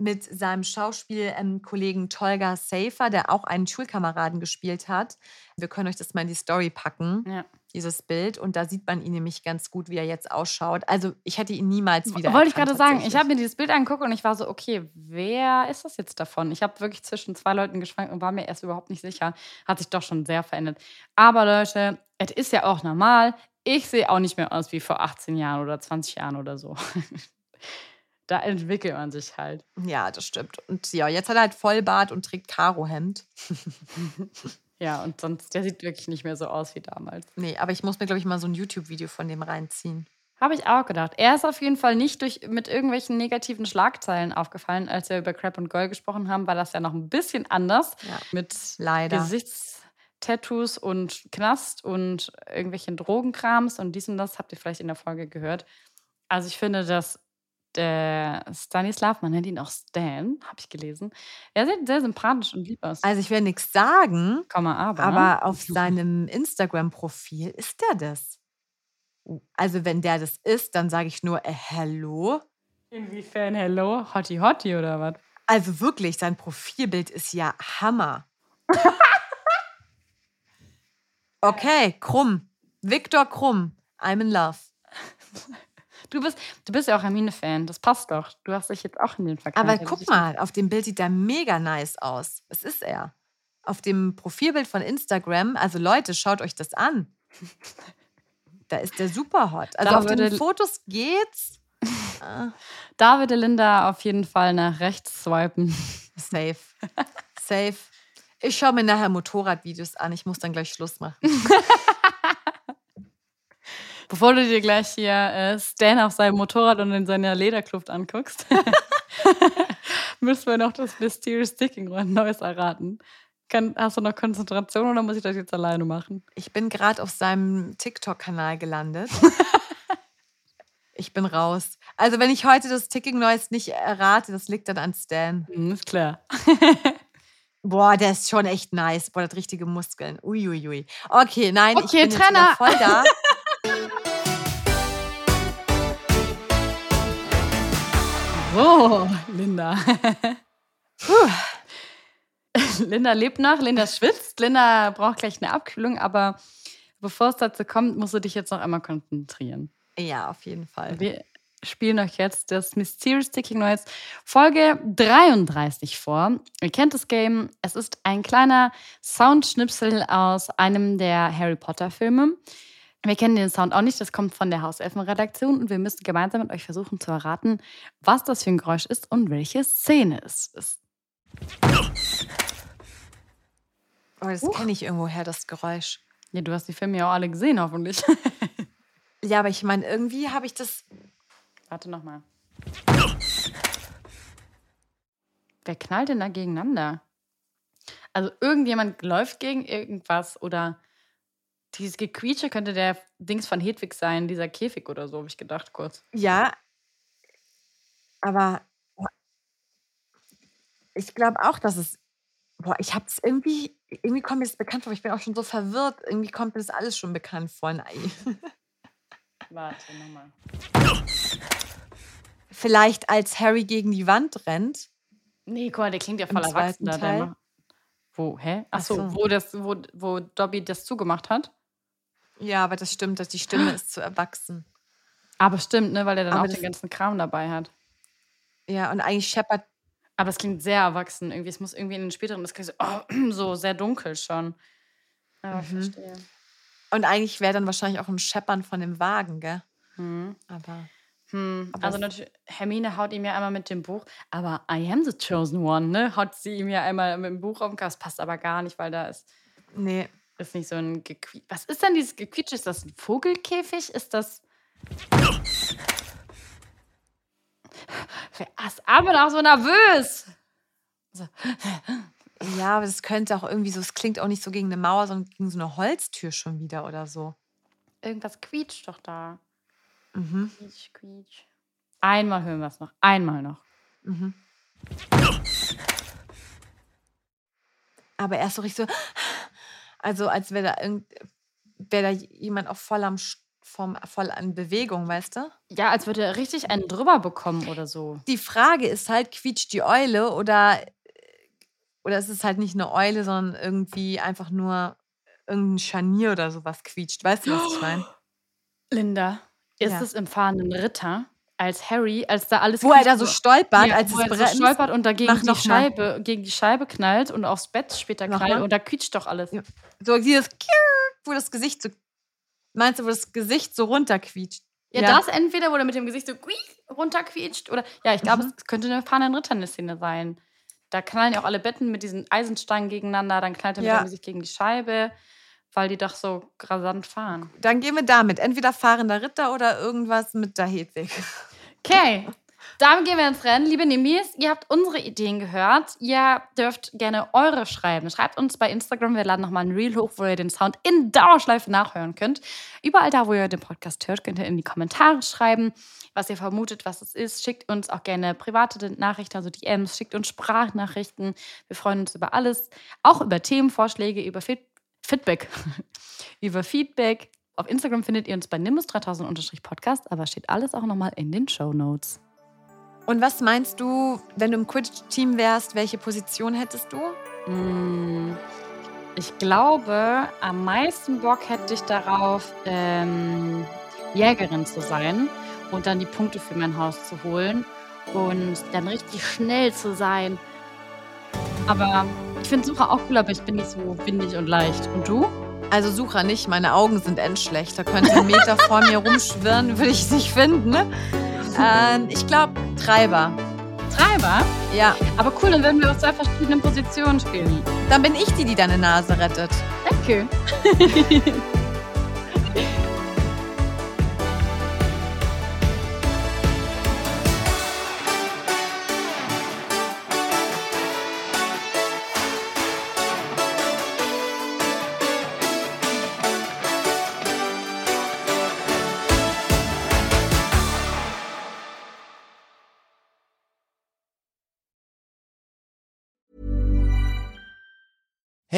mit seinem Schauspielkollegen Tolga Safer, der auch einen Schulkameraden gespielt hat. Wir können euch das mal in die Story packen, Ja. dieses Bild. Und da sieht man ihn nämlich ganz gut, wie er jetzt ausschaut. Also ich hätte ihn niemals wieder. Wollte ich gerade sagen, ich habe mir dieses Bild angeguckt und ich war so, okay, wer ist das jetzt davon? Ich habe wirklich zwischen zwei Leuten geschwankt und war mir erst überhaupt nicht sicher. Hat sich doch schon sehr verändert. Aber Leute, es ist ja auch normal. Ich sehe auch nicht mehr aus wie vor 18 Jahren oder 20 Jahren oder so. da entwickelt man sich halt. Ja, das stimmt. Und ja, jetzt hat er halt Vollbart und trägt Karohemd. Ja, und sonst, der sieht wirklich nicht mehr so aus wie damals. Nee, aber ich muss mir, glaube ich, mal so ein YouTube-Video von dem reinziehen. Habe ich auch gedacht. Er ist auf jeden Fall nicht durch, mit irgendwelchen negativen Schlagzeilen aufgefallen. Als wir über Crap und Gold gesprochen haben, war das ja noch ein bisschen anders. Ja. Mit Leider. Gesichtstattoos und Knast und irgendwelchen Drogenkrams und dies und das habt ihr vielleicht in der Folge gehört. Also ich finde, dass der Stanislav, man nennt ihn auch Stan, habe ich gelesen. Er sieht sehr sympathisch und lieb aus. Also ich will nichts sagen, Komma, aber. aber auf seinem Instagram-Profil ist der das. Also wenn der das ist, dann sage ich nur, äh, hello. Inwiefern Hello? Hottie Hottie oder was? Also wirklich, sein Profilbild ist ja Hammer. Okay, Krumm. Viktor Krumm. I'm in love. Du bist, du bist ja auch Hermine-Fan. Das passt doch. Du hast dich jetzt auch in den verknallt. Aber guck mal, auf dem Bild sieht er mega nice aus. Was ist er? Auf dem Profilbild von Instagram, also Leute, schaut euch das an. Da ist der super hot. Also Da auf den Fotos geht's. Ah, Da würde Linda auf jeden Fall nach rechts swipen. safe. Safe. Ich schaue mir nachher Motorradvideos an. Ich muss dann gleich Schluss machen. Bevor du dir gleich hier äh, Stan auf seinem Motorrad und in seiner Lederkluft anguckst, müssen wir noch das Mysterious Sticking Neues erraten. Kann, hast du noch Konzentration oder muss ich das jetzt alleine machen? Ich bin gerade auf seinem TikTok-Kanal gelandet. Ich bin raus. Also, wenn ich heute das Ticking Noise nicht errate, das liegt dann an Stan. Hm, ist klar. Boah, der ist schon echt nice. Boah, der hat richtige Muskeln. Uiuiui. Okay, nein, ich Okay, bin jetzt Trenner. wieder voll da. So, Linda. Linda lebt noch, Linda schwitzt, Linda braucht gleich eine Abkühlung, aber bevor es dazu kommt, musst du dich jetzt noch einmal konzentrieren. Ja, auf jeden Fall. Wir spielen euch jetzt das Mysterious Ticking Noise Folge 33 vor. Ihr kennt das Game. Es ist ein kleiner Soundschnipsel aus einem der Harry Potter Filme. Wir kennen den Sound auch nicht, das kommt von der Hauselfenredaktion und wir müssen gemeinsam mit euch versuchen zu erraten, was das für ein Geräusch ist und welche Szene es ist. Oh, das kenne ich irgendwoher, das Geräusch. Ja, du hast die Filme ja auch alle gesehen, hoffentlich. Ja, aber ich meine, irgendwie habe ich das. Warte nochmal. Wer knallt denn da gegeneinander? Also irgendjemand läuft gegen irgendwas oder dieses Gequietsche könnte der Dings von Hedwig sein, dieser Käfig oder so, habe ich gedacht kurz. Ja. Aber. Ich glaube auch, dass es. Boah, ich habe es irgendwie. Irgendwie kommt mir das bekannt vor. Ich bin auch schon so verwirrt. Irgendwie kommt mir das alles schon bekannt vor. Nein. Warte nochmal. Vielleicht als Harry gegen die Wand rennt. Nee, guck mal, der klingt ja voll erwachsen. zweiten da, Der Teil? macht, wo, hä? Ach Achso, so. wo, das, wo, wo Dobby das zugemacht hat. Ja, aber das stimmt, dass die Stimme ist zu erwachsen. Aber stimmt, ne, weil er dann Aber auch den ganzen Kram dabei hat. Ja, und eigentlich scheppert. Aber es klingt sehr erwachsen irgendwie. Es muss irgendwie in den späteren, das klingt so, oh, so sehr dunkel schon. Aber ich Mhm. verstehe. Und eigentlich wäre dann wahrscheinlich auch ein Scheppern von dem Wagen, gell? Hm. Aber Hm. Also natürlich, Hermine haut ihm ja einmal mit dem Buch, aber I am the chosen one, ne? Haut sie ihm ja einmal mit dem Buch auf den. Das passt aber gar nicht, weil da ist, nee. Ist nicht so ein Gequietsch. Was ist denn dieses Gequietsch? Ist das ein Vogelkäfig? Ist das. Wer ist aber auch so nervös? Ja, aber das könnte auch irgendwie so, es klingt auch nicht so gegen eine Mauer, sondern gegen so eine Holztür schon wieder oder so. Irgendwas quietscht doch da. Mhm. Quietsch, quietsch. Einmal hören wir es noch. Einmal noch. Mhm. Aber er ist so richtig so, also als wäre da irgend, wäre da jemand auch voll am vom, voll an Bewegung, weißt du? Ja, als würde er richtig einen drüber bekommen oder so. Die Frage ist halt, quietscht die Eule oder, oder ist es halt nicht eine Eule, sondern irgendwie einfach nur irgendein Scharnier oder sowas quietscht. Weißt du, was ich meine? Linda, ist Ja. es im fahrenden Ritter, als Harry, als da alles Wo er da so stolpert, ja, als wo es er so stolpert und da gegen Mach die, mal. Scheibe, gegen die Scheibe knallt und aufs Bett später Mach knallt mal. und da quietscht doch alles. Ja. So dieses wo das Gesicht so. Meinst du, wo das Gesicht so runterquietscht? Ja, das entweder, wo er mit dem Gesicht so runterquietscht oder. Ja, ich glaube, Mhm. es könnte eine fahrenden Ritter eine Szene sein. Da knallen ja auch alle Betten mit diesen Eisenstangen gegeneinander, dann knallt er mit Ja. dem Gesicht gegen die Scheibe, weil die doch so rasant fahren. Dann gehen wir damit. Entweder fahrender Ritter oder irgendwas mit der Hedwig. Okay, damit gehen wir ins Rennen. Liebe Nimis, ihr habt unsere Ideen gehört. Ihr dürft gerne eure schreiben. Schreibt uns bei Instagram. Wir laden nochmal ein Reel hoch, wo ihr den Sound in Dauerschleife nachhören könnt. Überall da, wo ihr den Podcast hört, könnt ihr in die Kommentare schreiben, was ihr vermutet, was es ist. Schickt uns auch gerne private Nachrichten, also DMs. Schickt uns Sprachnachrichten. Wir freuen uns über alles. Auch über Themenvorschläge, über Feed Feedback. über Feedback. Auf Instagram findet ihr uns bei nimbus3000-podcast, aber steht alles auch nochmal in den Show Notes. Und was meinst du, wenn du im Quidditch-Team wärst, welche Position hättest du? Mm, Ich glaube, am meisten Bock hätte ich darauf, ähm, Jägerin zu sein und dann die Punkte für mein Haus zu holen und dann richtig schnell zu sein. Aber ich finde Sucher auch cool, aber ich bin nicht so windig und leicht. Und du? Also Sucher nicht, meine Augen sind endschlecht. Da könnte ein Meter vor mir rumschwirren, würde ich es nicht finden. Ne? Ähm, ich glaube, Treiber. Treiber? Ja, Aber cool, dann würden wir auf zwei verschiedenen Positionen spielen. dann bin ich die, die deine Nase rettet. Danke.